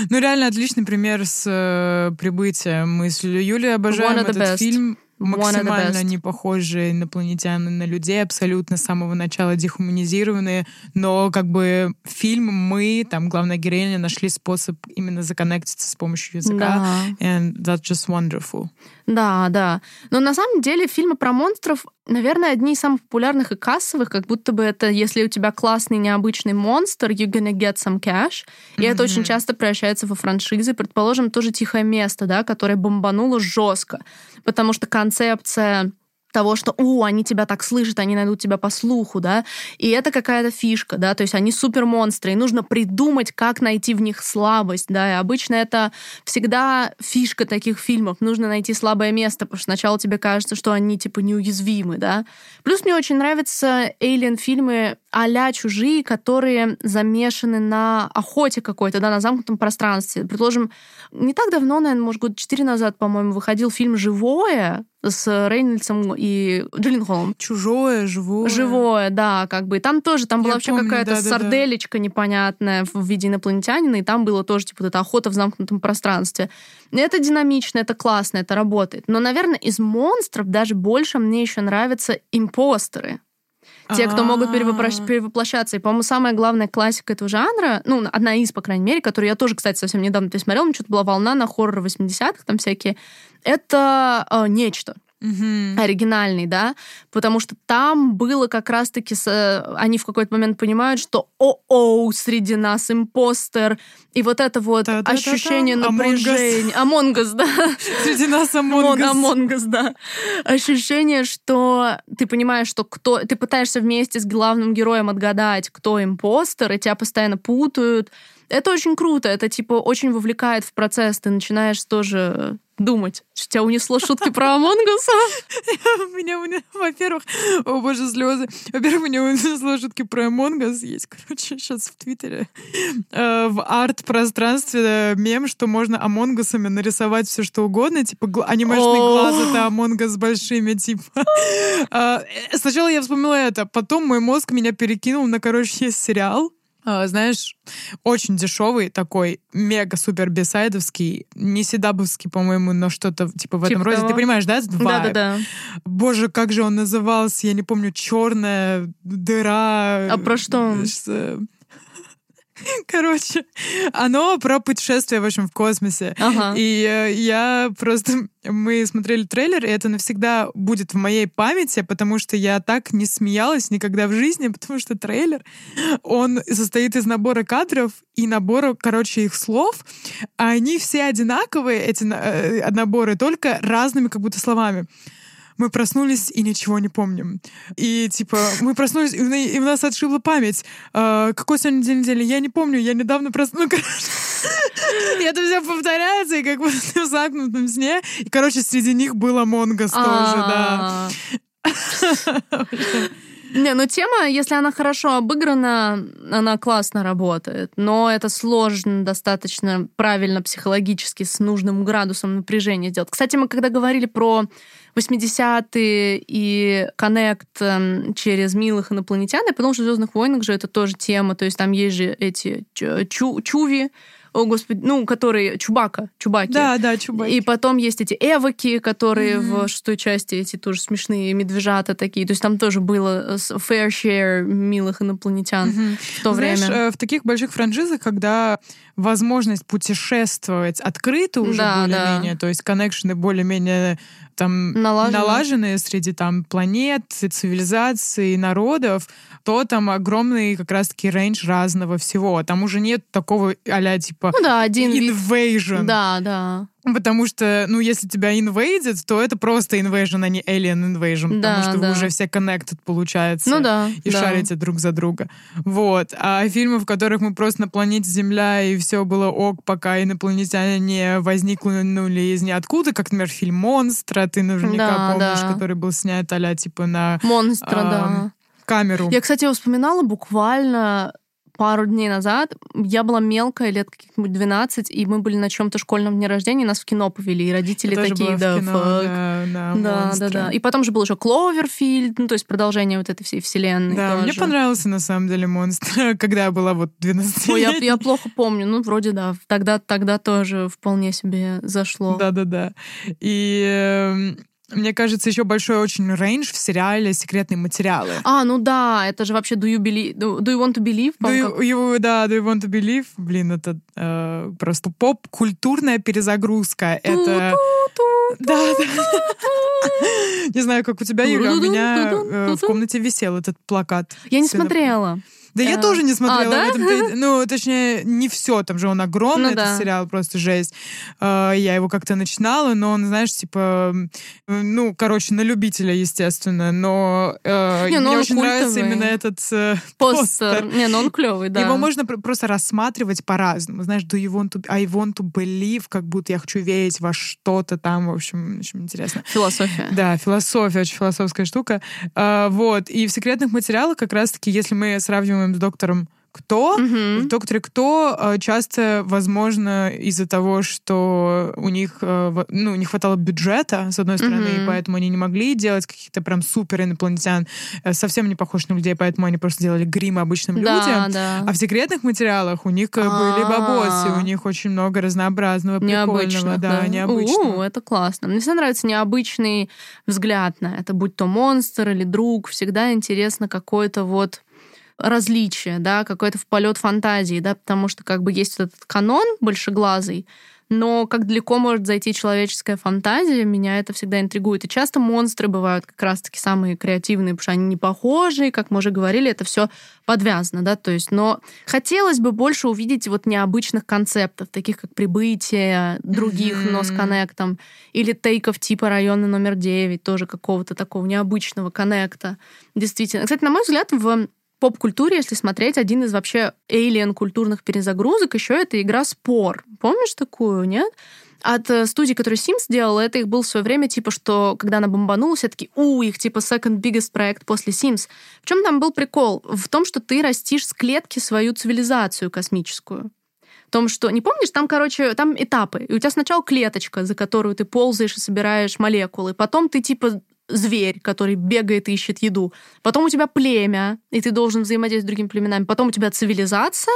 Ну, реально отличный пример с э, прибытием. Мы с Юлей обожаем этот фильм максимально не похожие инопланетяне на людей, абсолютно с самого начала дехуманизированные, но как бы фильм мы, там главная героиня, нашли способ именно законнектиться с помощью языка, да. and that's just wonderful.
Да, да. Но на самом деле фильмы про монстров, наверное, одни из самых популярных и кассовых, как будто бы это, если у тебя классный необычный монстр, you're gonna get some cash. И mm-hmm. это очень часто превращается во франшизы. Предположим, тоже «Тихое место», да, которое бомбануло жестко, потому что концепция того, что, у, они тебя так слышат, они найдут тебя по слуху, да, и это какая-то фишка, да, то есть они супер монстры, и нужно придумать, как найти в них слабость, да, и обычно это всегда фишка таких фильмов, нужно найти слабое место, потому что сначала тебе кажется, что они, типа, неуязвимы, да. Плюс мне очень нравятся Alien-фильмы а чужие, которые замешаны на охоте какой-то, да, на замкнутом пространстве. Предложим, не так давно, наверное, может, год четыре назад, по-моему, выходил фильм «Живое», с Рейнольдсом и Джилленхолом.
Чужое, живое.
Живое, да, как бы. И там тоже, там Я была вообще какая-то да, сарделечка да, да. непонятная в виде инопланетянина, и там было тоже, типа, вот эта охота в замкнутом пространстве. Это динамично, это классно, это работает. Но, наверное, из монстров даже больше мне еще нравятся импостеры. Те, кто могут перевоплощаться. И, по-моему, самая главная классика этого жанра, ну, одна из, по крайней мере, которую я тоже, кстати, совсем недавно пересмотрела, мне что-то была волна на хоррор 80-х, там всякие, это э, нечто угу. оригинальный, да, потому что там было как раз-таки, с, они в какой-то момент понимают, что о-о, среди нас импостер, и вот это вот да, ощущение напряжения. Among Us, да.
Среди нас Among
Us. Among Us, да. Ощущение, что ты понимаешь, что кто... Ты пытаешься вместе с главным героем отгадать, кто impostor, и тебя постоянно путают. Это очень круто, это типа очень вовлекает в процесс. Ты начинаешь тоже думать, что тебя унесло шутки про Амонгуса.
Меня, во-первых, о боже, слезы. Во-первых, меня унесло шутки про Амонгус. Есть, короче, сейчас в Твиттере э, в арт-пространстве мем, что можно Амонгусами нарисовать все что угодно, типа анимешный глаз — это Амонгус с большими, типа. А, э, сначала я вспомнила это, потом мой мозг меня перекинул на, короче, есть сериал, знаешь, очень дешевый такой, мега-супер B-side'овский, не CW-шный, по-моему, но что-то типа в этом типа роде. Того. Ты понимаешь, да?
Да-да-да.
Боже, как же он назывался, я не помню, черная дыра.
А про что он?
Короче, оно про путешествие, в общем, в космосе. Ага. И э, я просто... Мы смотрели трейлер, и это навсегда будет в моей памяти, потому что я так не смеялась никогда в жизни, потому что трейлер, он состоит из набора кадров и набора, короче, их слов, а они все одинаковые, эти э, наборы, только разными как будто словами мы проснулись и ничего не помним. И типа мы проснулись, и, у нас отшибло память. А, какой сегодня день недели? Я не помню, я недавно проснулась. Ну, и это все повторяется, и как бы в загнутом сне. И, короче, среди них был Among Us тоже, да.
Не, ну тема, если она хорошо обыграна, она классно работает. Но это сложно достаточно правильно психологически с нужным градусом напряжения сделать. Кстати, мы когда говорили про 80-е и коннект эм, через милых инопланетян, я подумала, что в Звездных войнах же это тоже тема. То есть там есть же эти чу чуви, о господи, ну, которые Чубака, Чубаки.
Да, да, Чубаки.
И потом есть эти эвоки, которые mm-hmm. в шестой части эти тоже смешные медвежата такие. То есть там тоже было fair share милых инопланетян mm-hmm. в то
Знаешь,
время.
Э, в таких больших франшизах, когда возможность путешествовать открыта уже да, более-менее, да. то есть коннекшены более-менее там налаженные. налаженные среди там планет, цивилизаций, народов, то там огромный как раз-таки рейндж разного всего. Там уже нет такого а типа
ну, да, один
invasion.
Да, да.
Потому что, ну, если тебя инвейдит, то это просто invasion, а не alien invasion. Да, потому что да. вы уже все connected, получается.
Ну да.
И
да.
шарите друг за друга. Вот. А фильмы, в которых мы просто на планете Земля, и все было ок, пока инопланетяне не возникнули из ниоткуда, как, например, фильм «Монстра», ты наверняка да, помнишь, да. который был снят а типа на...
«Монстра», а, да.
Камеру.
Я, кстати, вспоминала буквально пару дней назад. Я была мелкая, лет каких-нибудь 12, и мы были на чем-то школьном дне рождения, нас в кино повели, и родители
Я
такие, да,
кино, да, да,
да, да, да. И потом же был еще Кловерфилд, ну, то есть продолжение вот этой всей вселенной.
Да,
тоже.
мне понравился на самом деле монстр, когда я была вот 12
Ой, я, я плохо помню, ну, вроде да. Тогда, тогда тоже вполне себе зашло.
Да-да-да. И эм, мне кажется, еще большой очень рейндж в сериале «Секретные материалы».
А, ну да, это же вообще «Do you, believe, do, do you want to believe?»
do you, you, Да, «Do you want to believe?» Блин, это э, просто поп-культурная перезагрузка. Это... Да, да. Не знаю, как у тебя, Юля, у меня э, в комнате висел этот плакат.
Я не смотрела.
Да я э, тоже не смотрела. А, да? ну, точнее, не все, там же он огромный, ну, этот да. сериал просто жесть. Э, я его как-то начинала, но он, знаешь, типа, ну, короче, на любителя, естественно, но э, не, ну мне очень культовый. нравится именно этот постер.
Не, ну он клевый, да.
Его можно просто рассматривать по-разному. Знаешь, do you want to, I want to believe, как будто я хочу верить во что-то там, в общем, очень интересно.
Философия.
Да, философия, очень философская штука. Вот, и в секретных материалах как раз-таки, если мы сравниваем с доктором кто. Угу. В докторе кто э, часто, возможно, из-за того, что у них э, ну, не хватало бюджета, с одной стороны, угу. и поэтому они не могли делать каких-то прям супер инопланетян, э, совсем не похож на людей, поэтому они просто делали грим обычным да, людям.
Да.
А в секретных материалах у них были а. бабосы, у них очень много разнообразного, прикольного. Да, да. необычного.
У, это классно. Мне всегда нравится необычный взгляд на это, будь то монстр или друг. Всегда интересно какой-то вот различие, да, какой-то в полет фантазии, да, потому что как бы есть вот этот канон большеглазый, но как далеко может зайти человеческая фантазия, меня это всегда интригует. И часто монстры бывают как раз-таки самые креативные, потому что они не похожи, как мы уже говорили, это все подвязано, да, то есть, но хотелось бы больше увидеть вот необычных концептов, таких как прибытие других, mm-hmm. но с коннектом, или тейков типа района номер 9, тоже какого-то такого необычного коннекта. Действительно. Кстати, на мой взгляд, в поп-культуре, если смотреть, один из вообще alien культурных перезагрузок еще это игра «Спор». Помнишь такую, нет? От э, студии, которая Sims делала, это их был в свое время, типа, что когда она бомбанула, все таки у, их, типа, second biggest проект после Sims. В чем там был прикол? В том, что ты растишь с клетки свою цивилизацию космическую. В том, что, не помнишь, там, короче, там этапы. И у тебя сначала клеточка, за которую ты ползаешь и собираешь молекулы. Потом ты, типа, зверь, который бегает и ищет еду. Потом у тебя племя, и ты должен взаимодействовать с другими племенами. Потом у тебя цивилизация,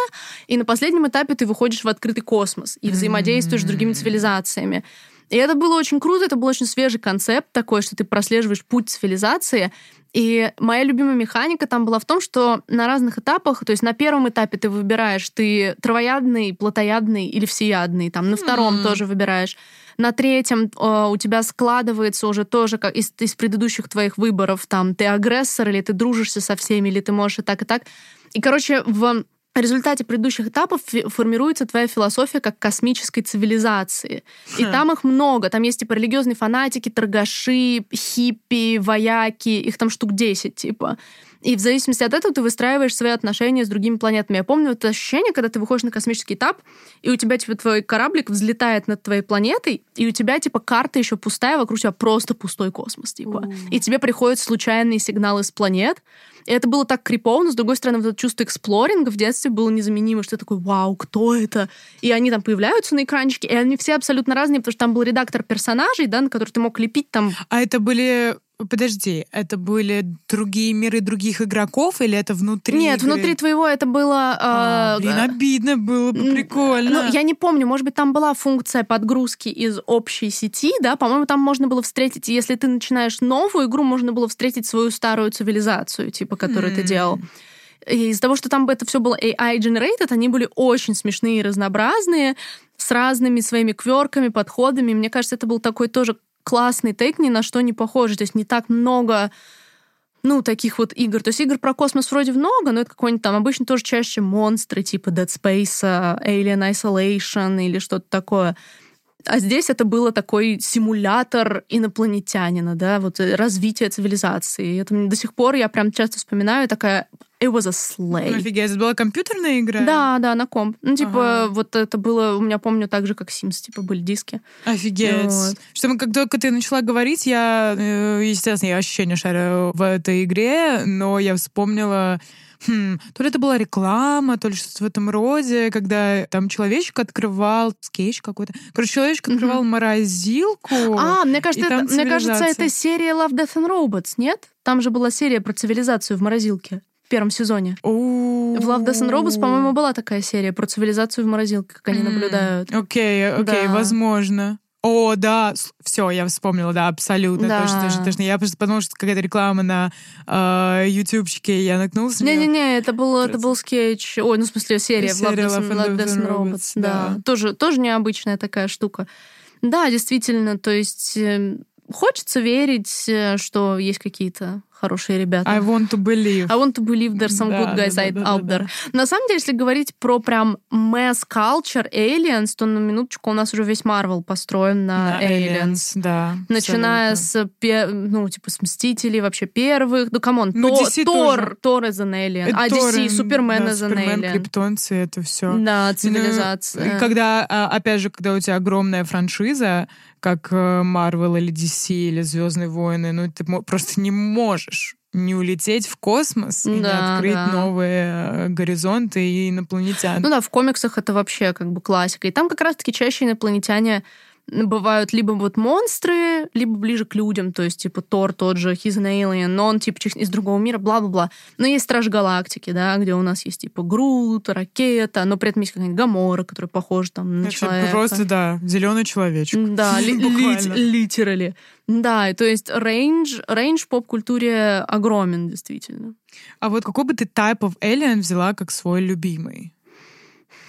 и на последнем этапе ты выходишь в открытый космос и взаимодействуешь с другими цивилизациями. И это было очень круто, это был очень свежий концепт такой, что ты прослеживаешь путь цивилизации. И моя любимая механика там была в том, что на разных этапах, то есть на первом этапе ты выбираешь, ты травоядный, плотоядный или всеядный, там на втором mm. тоже выбираешь. На третьем э, у тебя складывается уже тоже как из, из предыдущих твоих выборов, там, ты агрессор или ты дружишься со всеми, или ты можешь и так, и так. И, короче, в результате предыдущих этапов формируется твоя философия как космической цивилизации. И хм. там их много. Там есть типа религиозные фанатики, торгаши, хиппи, вояки. Их там штук 10, типа. И в зависимости от этого ты выстраиваешь свои отношения с другими планетами. Я помню это ощущение, когда ты выходишь на космический этап, и у тебя, типа, твой кораблик взлетает над твоей планетой, и у тебя, типа, карта еще пустая, вокруг тебя просто пустой космос, типа. Mm. И тебе приходят случайные сигналы с планет, и это было так крипово, но, с другой стороны, вот это чувство эксплоринга в детстве было незаменимо, что такой, вау, кто это? И они там появляются на экранчике, и они все абсолютно разные, потому что там был редактор персонажей, да, на который ты мог лепить там...
А это были Подожди, это были другие миры других игроков или это внутри?
Нет,
игры?
внутри твоего это было.
А, э, блин, обидно было бы, прикольно.
Ну, я не помню, может быть, там была функция подгрузки из общей сети, да, по-моему, там можно было встретить, если ты начинаешь новую игру, можно было встретить свою старую цивилизацию, типа, которую mm. ты делал. И из-за того, что там это все было AI-generated, они были очень смешные и разнообразные, с разными своими кверками, подходами. Мне кажется, это был такой тоже классный тейк, ни на что не похожий. То есть не так много ну, таких вот игр. То есть игр про космос вроде много, но это какой-нибудь там обычно тоже чаще монстры, типа Dead Space, Alien Isolation или что-то такое. А здесь это было такой симулятор инопланетянина, да, вот э, развитие цивилизации. Это до сих пор я прям часто вспоминаю, такая It was a slay.
Офигеть, это была компьютерная игра?
Да, да, на комп. Ну, типа, ага. вот это было, у меня помню, так же, как Sims, типа, были диски.
Офигеть. Вот. Что мы, как только ты начала говорить, я, э, естественно, я вообще не шарю в этой игре, но я вспомнила Хм, то ли это была реклама, то ли что-то в этом роде, когда там человечек открывал скетч какой-то. Короче, человечек открывал mm-hmm. морозилку.
А, мне кажется, это, мне кажется, это серия Love, Death and Robots, нет? Там же была серия про цивилизацию в морозилке в первом сезоне. В Love, Death and Robots, по-моему, была такая серия про цивилизацию в морозилке, как они наблюдают.
Окей, окей, возможно. О, да, все, я вспомнила, да, абсолютно, да. точно, точно, точно. Я просто подумала, что какая-то реклама на э, ютубчике, я наткнулась
Не-не-не, это был, это был скетч, ой, ну, в смысле, серия, серия Love, Death, Death and Robots, да. да. Тоже, тоже необычная такая штука. Да, действительно, то есть эм, хочется верить, э, что есть какие-то хорошие ребята.
I want to believe.
I want to believe there's some да, good guys да, да, out да, there. Да. На самом деле, если говорить про прям mass culture aliens, то на минуточку у нас уже весь Marvel построен на, на aliens. aliens.
Да,
Начиная абсолютно. с, ну, типа, с Мстителей вообще первых. Ну, come on, ну, Тор, Тор, Тор is an alien. И а Тор, DC, Супермен да, is an alien.
Криптонцы, это все.
Да, цивилизация.
Ну, когда, а, опять же, когда у тебя огромная франшиза, как Marvel или DC или Звездные войны, ну ты просто не можешь не улететь в космос и да, не открыть да. новые э, горизонты и инопланетян.
Ну да, в комиксах это вообще как бы классика. И там как раз-таки чаще инопланетяне бывают либо вот монстры, либо ближе к людям, то есть, типа, Тор тот же, he's an alien, но он, типа, из другого мира, бла-бла-бла. Но есть Стражи Галактики, да, где у нас есть, типа, Грут, Ракета, но при этом есть какая-нибудь Гамора, которая похожа там на Это человека.
Просто, да, зеленый человечек.
Да, literally. Да, то есть range, range в поп-культуре огромен, действительно.
А вот какой бы ты type of alien взяла как свой любимый?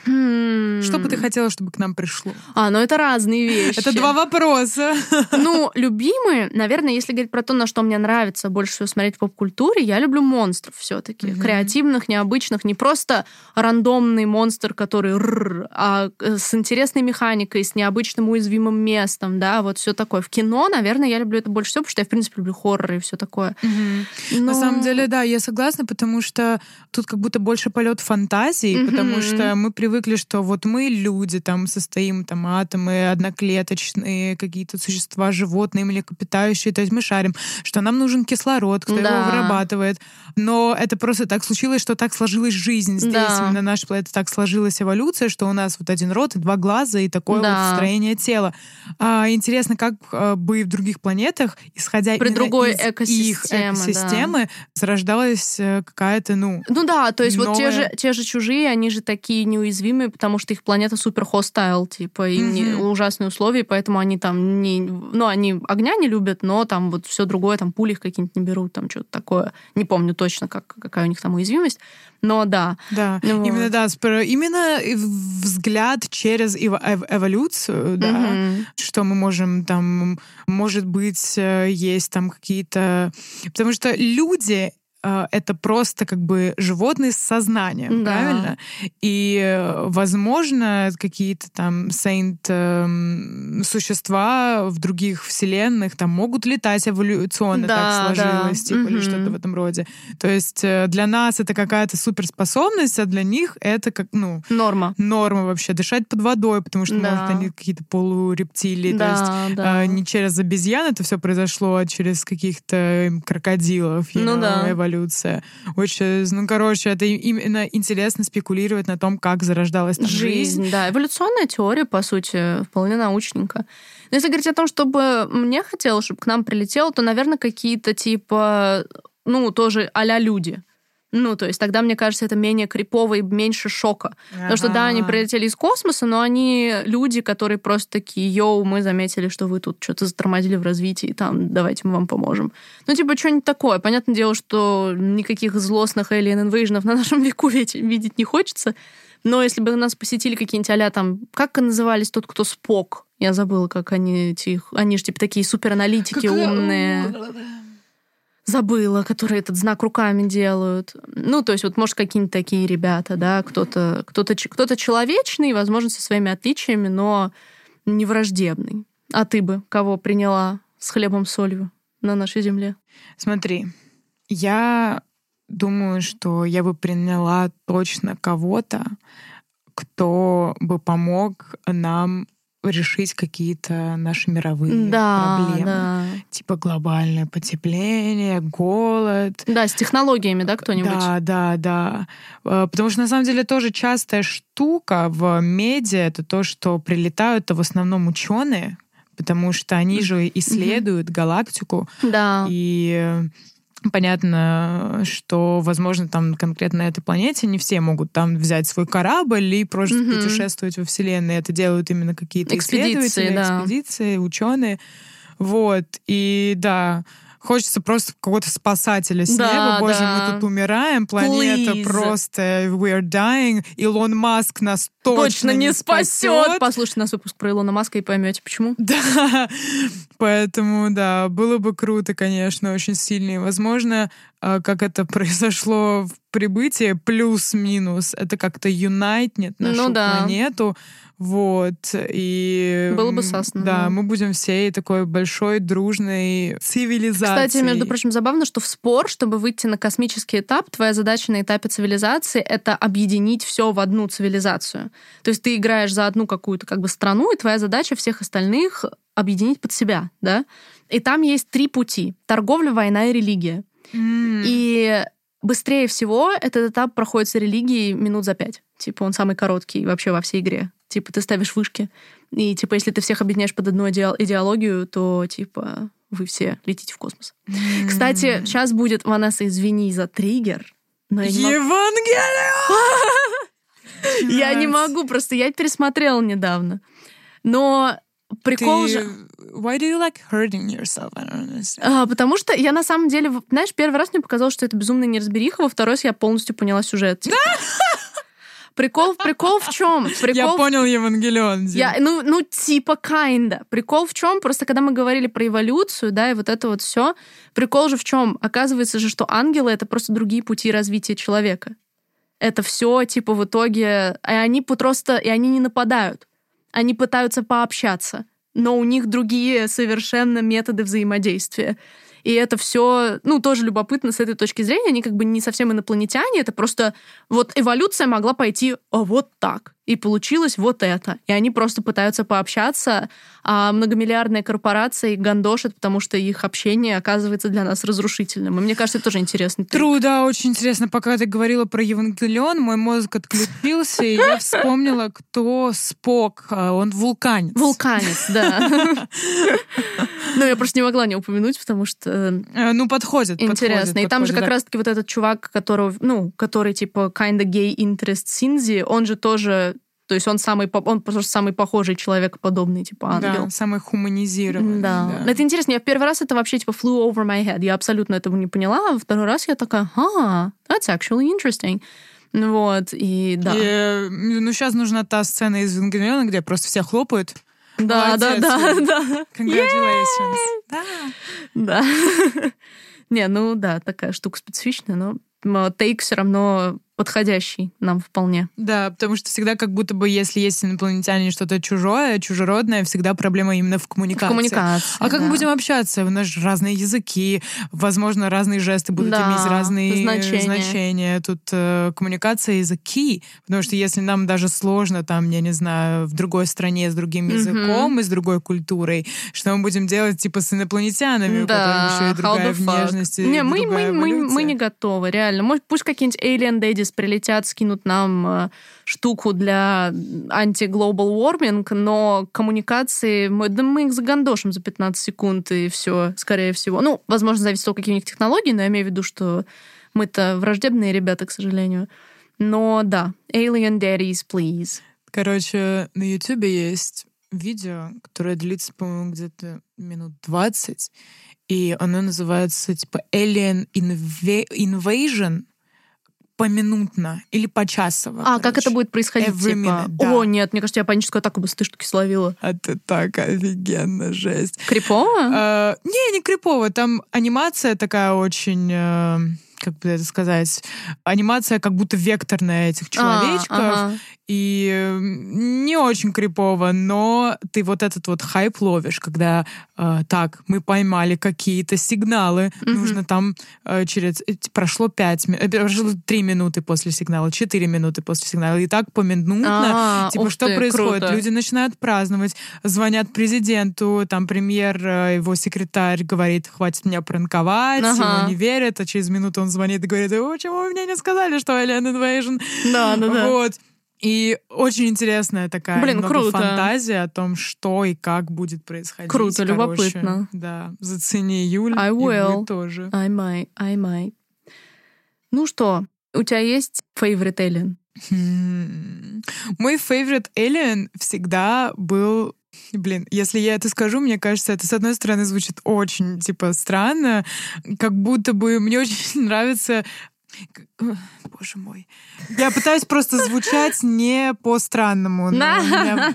Что бы ты хотела, чтобы к нам пришло?
А, ну это разные вещи.
Это два вопроса.
Ну, любимые, наверное, если говорить про то, на что мне нравится больше всего смотреть в поп-культуре, я люблю монстров все-таки. Mm-hmm. Креативных, необычных, не просто рандомный монстр, который р, а э, с интересной механикой, с необычным уязвимым местом, да, вот все такое. В кино, наверное, я люблю это больше всего, потому что я, в принципе, люблю хорроры и все такое.
Mm-hmm. Но... На самом деле, да, я согласна, потому что тут как будто больше полет фантазии, mm-hmm. потому что мы привыкли привыкли, что вот мы люди, там состоим, там атомы одноклеточные, какие-то существа, животные, млекопитающие, то есть мы шарим, что нам нужен кислород, кто да. его вырабатывает. Но это просто так случилось, что так сложилась жизнь здесь, да. именно наша планета так сложилась эволюция, что у нас вот один рот и два глаза и такое да. вот строение тела. А, интересно, как а, бы в других планетах, исходя
При другой
из
экосистемы,
их экосистемы, да. зарождалась э, какая-то, ну...
Ну да, то есть новая... вот те же, те же чужие, они же такие неуязвимые уязвимые, потому что их планета супер хостайл, типа, им mm-hmm. не, ужасные условия, поэтому они там не... Ну, они огня не любят, но там вот все другое, там пули их какие-нибудь не берут, там что-то такое. Не помню точно, как, какая у них там уязвимость, но да.
Да, ну, именно, да, именно взгляд через эв- эв- эволюцию, да, mm-hmm. что мы можем там, может быть, э, есть там какие-то... Потому что люди это просто как бы животные с сознанием,
Да.
правильно? И, э, возможно, какие-то там saint эм, существа в других вселенных там могут летать эволюционно,
Да,
так сложилось,
да.
типа, или
Мгм.
что-то в этом роде. То есть э, для нас это какая-то суперспособность, а для них это как, ну,
Норма.
норма вообще дышать под водой, потому что,
Да.
может, они какие-то полурептилии, то есть
Да, да.
а, не через обезьян это все произошло, а через каких-то крокодилов, you
Ну
know,
да.
Эволюция. Очень, ну, короче, это именно интересно спекулировать на том, как зарождалась там жизнь.
Жизнь, да. Эволюционная теория, по сути, вполне научненько. Но если говорить о том, чтобы мне хотелось, чтобы к нам прилетело, то, наверное, какие-то типа, ну, тоже а люди. Ну, то есть тогда, мне кажется, это менее крипово и меньше шока. Потому что, да, они прилетели из космоса, но они люди, которые просто такие, йоу, мы заметили, что вы тут что-то затормозили в развитии, там, давайте мы вам поможем. Ну, типа, что-нибудь такое. Понятное дело, что никаких злостных alien invasion на нашем веку видеть не хочется. Но если бы нас посетили какие-нибудь а там, как назывались тот, кто Спок? Я забыла, как они эти, они же типа такие супераналитики умные. Забыла, которые этот знак руками делают. Ну, то есть вот, может, какие-нибудь такие ребята, да, кто-то кто-то, ч- кто-то человечный, возможно, со своими отличиями, но не враждебный. А ты бы кого приняла с хлебом солью на нашей земле?
Смотри, я думаю, что я бы приняла точно кого-то, кто бы помог нам решить какие-то наши мировые
да,
проблемы.
да.
Типа глобальное потепление, голод.
Да, с технологиями, да, кто-нибудь?
Да, да, да. Э, Потому что на самом деле тоже частая штука в медиа это то, что прилетают в основном ученые, потому что они же исследуют галактику,
Да.
и э, понятно, что, возможно, там конкретно на этой планете не все могут там взять свой корабль и просто
Мгм.
путешествовать во Вселенной. Это делают именно какие-то
Экспедиции,
исследователи,
да.
экспедиции, ученые. Вот. И да, хочется просто какого-то спасателя с
Да,
неба. Боже,
да.
мы тут умираем, планета
Please.
просто we are dying. Илон Маск нас точно,
Точно не спасет. Послушайте нас выпуск про Илона Маска и поймете, почему.
Да, поэтому, да, было бы круто, конечно, очень сильно. И, возможно, а, как это произошло в прибытии, плюс-минус, это как-то юнайтнет нашу
Ну да.
планету. Вот, и...
Было бы
Да,
да.
мы будем всей такой большой, дружной цивилизацией.
Кстати, между прочим, забавно, что в спор, чтобы выйти на космический этап, твоя задача на этапе цивилизации — это объединить все в одну цивилизацию. То есть ты играешь за одну какую-то как бы страну, и твоя задача всех остальных объединить под себя, да? И там есть три пути. Торговля, война и религия.
М,
И быстрее всего этот этап проходит с религией минут за пять. Типа он самый короткий вообще во всей игре. Типа ты ставишь вышки, и типа если ты всех объединяешь под одну идеологию, то типа вы все летите в космос.
м.
Кстати, сейчас будет, Ванесса, извини за триггер, но я
Евангелион!
я не могу, просто я пересмотрела недавно. Но прикол
Ты-
же...
Why do you like hurting yourself? I don't understand.
А, потому что я на самом деле, знаешь, первый раз мне показалось, что это безумная неразбериха, во второй раз я полностью поняла сюжет. типа. Прикол, прикол в чем?
Я
Прикол в-
понял Евангелион. Дим.
Я, ну, ну, типа, kinda. Прикол в чем? Просто когда мы говорили про эволюцию, да, и вот это вот все, прикол же в чем? Оказывается же, что ангелы это просто другие пути развития человека. Это все, типа, в итоге, и они просто, и они не нападают. Они пытаются пообщаться, но у них другие совершенно методы взаимодействия. И это все, ну, тоже любопытно с этой точки зрения. Они как бы не совсем инопланетяне, это просто вот эволюция могла пойти «О, вот так. И получилось вот это. И они просто пытаются пообщаться, а многомиллиардные корпорации гандошат, потому что их общение оказывается для нас разрушительным. И мне кажется, это тоже интересно.
Тру, да, очень интересно. Пока ты говорила про Евангелион, мой мозг отключился, и я вспомнила, кто Спок. А, Он вулканец.
Вулканец, да. Ну, я просто не могла не упомянуть, потому что
Э, Ну, подходит.
интересно. И там же как раз-таки вот этот чувак, которого, ну, который типа kinda gay interest Синзи, он же тоже, то есть он самый, он просто самый похожий человекоподобный, типа
да.
ангел.
Да, самый хуманизированный.
Да. Это интересно. Я в первый раз это вообще типа flew over my head. Я абсолютно этого не поняла. А второй раз я такая, а, that's actually interesting. Ну Вот, и да.
И, э, ну, сейчас нужна та сцена из Евангелиона, где просто все хлопают.
Да, да,
молодец,
да, да,
Congratulations. Да.
да. Не, ну да, такая штука специфичная, но тейк все равно подходящий нам вполне.
Да, потому что всегда как будто бы, если есть инопланетяне что-то чужое, чужеродное, всегда проблема именно в коммуникации. В
коммуникации,
А как
да.
мы будем общаться? У нас же разные языки, возможно, разные жесты будут
Да,
иметь разные
значения.
значения. Тут э, коммуникация key, потому что если нам даже сложно там, я не знаю, в другой стране с другим
Мгм.
языком и с другой культурой, что мы будем делать типа с инопланетянами, у
Да,
которых еще и другая внешность и
Не, мы, мы, мы, мы не готовы, реально. Может, пусть какие-нибудь alien daddies прилетят, скинут нам э, штуку для анти-global warming, но коммуникации, мы, да мы их загандошим за 15 секунд, и все, скорее всего. Ну, возможно, зависит от каких у них технологий, но я имею в виду, что мы-то враждебные ребята, к сожалению. Но да, alien daddies, please.
Короче, на Ютубе есть видео, которое длится, по-моему, где-то минут 20, и оно называется типа Alien Inva- Invasion поминутно или почасово.
А, как
короче.
это будет происходить?
Every
типа?
minute, да.
О, нет, мне кажется, я паническую атаку бы с этой штуки словила.
Это так офигенно, жесть.
Крипово?
Э, не, не крипово. Там анимация такая очень, э, как бы это сказать, анимация как будто векторная этих человечков.
А, ага.
И э, не очень крипово, но ты вот этот вот хайп ловишь, когда э, так, мы поймали какие-то сигналы,
Мгм.
нужно там э, через... э, прошло пять минут, прошло три минуты после сигнала, четыре минуты после сигнала, и так поминутно.
А,
Типа, что
ты,
происходит?
круто.
Люди начинают праздновать, звонят президенту, там премьер, э, его секретарь говорит, хватит меня пранковать,
Ага.
ему не верят, а через минуту он звонит и говорит, о, почему вы мне не сказали, что Alien Invasion?
Да, да, да.
Вот. И очень интересная такая
Блин, круто.
фантазия о том, что и как будет происходить.
Круто,
Короче,
любопытно.
Да, зацени Юль,
I
и
will.
вы тоже.
I might, I might. Ну что, у тебя есть favorite alien?
Хм. Мой favorite alien всегда был Блин, если я это скажу, мне кажется, это, с одной стороны, звучит очень, типа, странно, как будто бы мне очень нравится... Боже мой. Я пытаюсь просто звучать не по-странному, но
Да.
у меня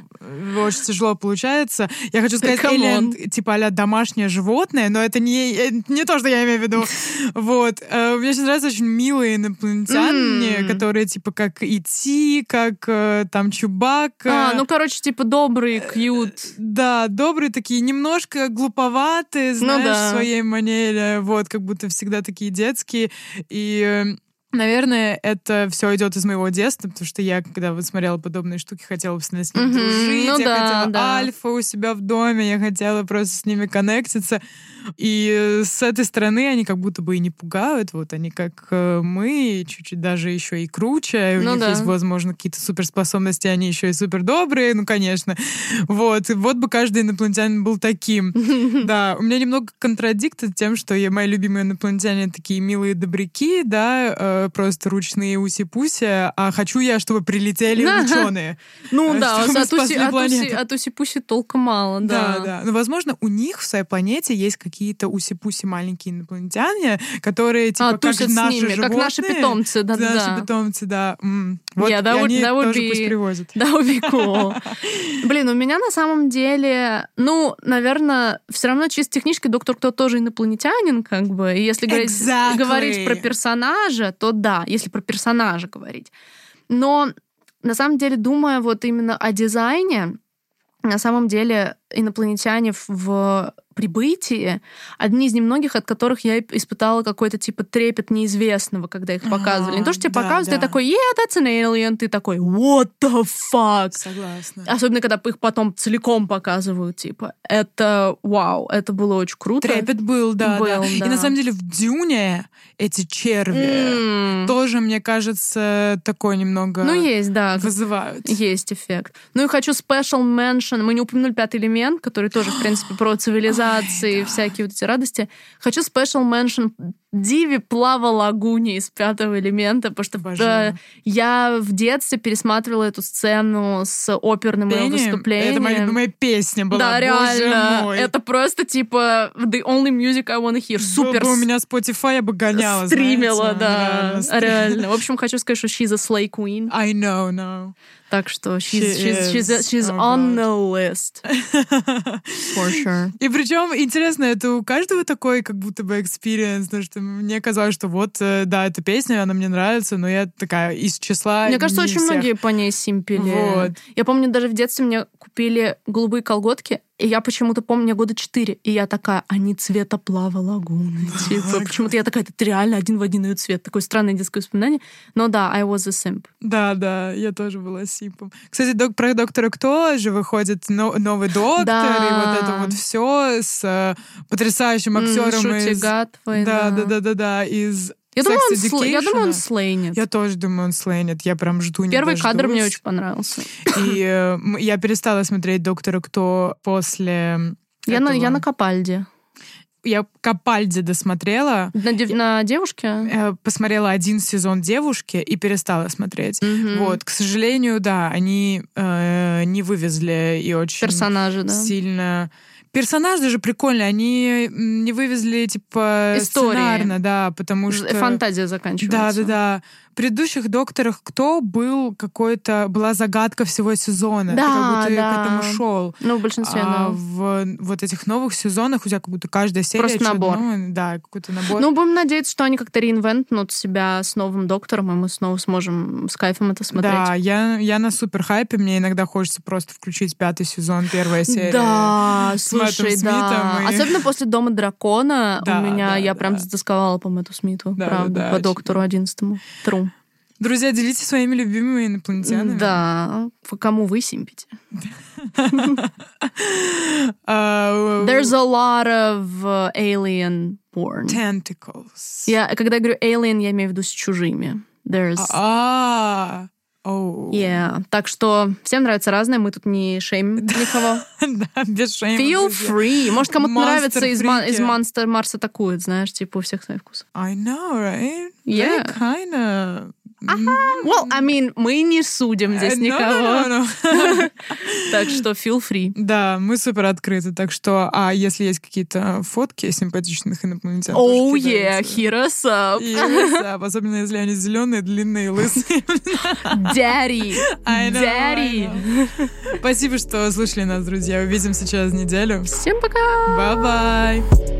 очень тяжело получается. Я хочу сказать, alien, типа, а домашнее животное, но это не, э, не то, что я имею в виду. Вот. Э, Мне очень нравятся очень милые инопланетяне,
М.
которые, типа, как Ити, как э, там Чубака.
А, ну, короче, типа добрый, кьют.
Да, добрые такие, немножко глуповатые, знаешь,
Ну да.
в своей манере, вот, как будто всегда такие детские. И, э, наверное, это все идет из моего детства, потому что я, когда вот смотрела подобные штуки, хотела постоянно с ними
Мгм,
дружить,
ну
я
да,
хотела
да.
альфа у себя в доме, я хотела просто с ними коннектиться. И э, с этой стороны они как будто бы и не пугают, вот они как э, мы, чуть-чуть даже еще и круче, и у
Ну
них
да.
есть, возможно, какие-то суперспособности, они еще и супер добрые, ну, конечно. Вот, и вот бы каждый инопланетянин был таким. Да, у меня немного контрадикт тем, что мои любимые инопланетяне такие милые добряки, да, э, просто ручные уси-пуси, а хочу я, чтобы прилетели ученые.
Ну
А
да, от уси-пуси толка мало,
Да,
да.
да. Но, возможно, у них в своей планете есть какие-то уси-пуси маленькие инопланетяне, которые, типа,
А,
как наши
ними, как наши
животные.
питомцы,
Да,
да-да-да.
наши питомцы, да. Вот,
Yeah, that would-
они
that would
тоже
be-
пусть привозят.
Да, would be cool. Блин, у меня на самом деле, ну, наверное, все равно чисто технически доктор Кто тоже инопланетянин, как бы. И если говорить,
Exactly.
говорить про персонажа, то да, если про персонажа говорить. Но на самом деле, думая вот именно о дизайне, на самом деле инопланетяне в прибытии одни из немногих, от которых я испытала какой-то типа трепет неизвестного, когда их показывали. Не то, что тебе
да,
показывают,
да.
ты такой, yeah, that's an alien, ты такой, what the fuck?
Согласна.
Особенно, когда их потом целиком показывают, типа, это вау, это было очень круто.
Трепет был, да,
Был,
да. И
да.
на самом деле в Дюне эти черви
М.
тоже, мне кажется, такой немного
Ну, есть, да,
вызывают.
есть эффект. Ну и хочу special mention, мы не упомянули пятый элемент, который тоже, в принципе, про цивилизации и всякие вот эти радости. Хочу special mention Диви Плава Лагуни из пятого элемента, потому что
Обожаю.
э, я в детстве пересматривала эту сцену с оперным его
Пение?
выступлением.
Это моя любимая песня была.
Да,
Боже
реально.
мой.
Это просто типа the only music I wanna hear. Супер.
Был бы у меня Spotify, я бы гоняла,
стримила,
знаете,
да.
реально.
Реально. В общем, хочу сказать, что she's a slay queen.
I know, no.
Так что she's,
She
she's, she's,
is.
she's
Oh,
on
God.
the list. For sure.
И причем, интересно, это у каждого такой как будто бы experience, потому что мне казалось, что вот, э, да, эта песня, она мне нравится, но я такая из числа
Мне кажется, очень
всех.
многие по ней симпели.
Вот.
Я помню, даже в детстве мне купили голубые колготки, и я почему-то помню, мне года четыре, и я такая, они цвета плава лагуны. Типа, почему-то я такая, это реально один в один ее цвет. Такое странное детское воспоминание. Но да, I was a simp.
Да, да, я тоже была симпом. Кстати, док- про доктора Кто же выходит но- новый доктор,
Да.
и вот это вот все с э, потрясающим актером
М,
из...
Шутигат твой,
Да, да, да, да, да, из
Я думаю, он, сл- я думаю, он слейнет.
Я тоже думаю, он слейнет. Я прям жду не
Первый кадр мне
дождусь.
очень понравился.
И э, я перестала смотреть «Доктора Кто» после...
Я на,
этого.
я на Капальде.
Я Капальди досмотрела,
На, дев- на девушке?
э, посмотрела один сезон «Девушки» и перестала смотреть.
Мгм.
Вот, к сожалению, да, они э, не вывезли и очень
Персонажи, да.
сильно... Персонажи же прикольные, они не вывезли, типа,
Истории.
сценарно, да, потому что...
Фантазия заканчивается.
Да, да, да. Предыдущих докторах кто был какой-то была загадка всего сезона. Ты
Да,
как будто
да.
к этому шел.
Ну, в большинстве,
А
да.
в вот этих новых сезонах у тебя как будто каждая серия
Просто набор.
новое, да, какой-то набор.
Ну, будем надеяться, что они как-то реинвентнут себя с новым доктором, и мы снова сможем с кайфом это смотреть.
да, я, я на супер хайпе. Мне иногда хочется просто включить пятый сезон, первая серия.
Да,
с Мэттом
слушай, да.
Смитом и-
Особенно после Дома дракона
Да,
у меня
да,
я
да.
прям затасковала по Мэтту Смиту,
Да,
правда,
да,
по доктору одиннадцатому. Тру.
Друзья, делитесь своими любимыми инопланетянами.
Да, кому вы симпите?
А,
There's a lot of uh, alien porn.
Tentacles.
Я, когда я говорю alien, я имею в виду с чужими. There's...
А, оу.
Yeah. Так что всем нравится разное, мы тут не шеймим никого.
Да, без шейма.
Feel free. Может, кому-то нравится из, из. Монстр Марса такое, знаешь, типа у всех свой вкус.
I know, right?
Yeah.
They kinda...
Well, I mean, мы не судим здесь
Э, no,
никого.
no, no, no.
Так что feel free.
Да, мы супер открыты, так что, а если есть какие-то фотки симпатичных инопланетян,
Oh
тоже
yeah, hit us up.
И WhatsApp, особенно если они зеленые, длинные, лысые.
Daddy.
I know, I
Daddy.
know. Спасибо, что слушали нас, друзья. Увидимся через неделю.
Всем пока.
Bye-bye.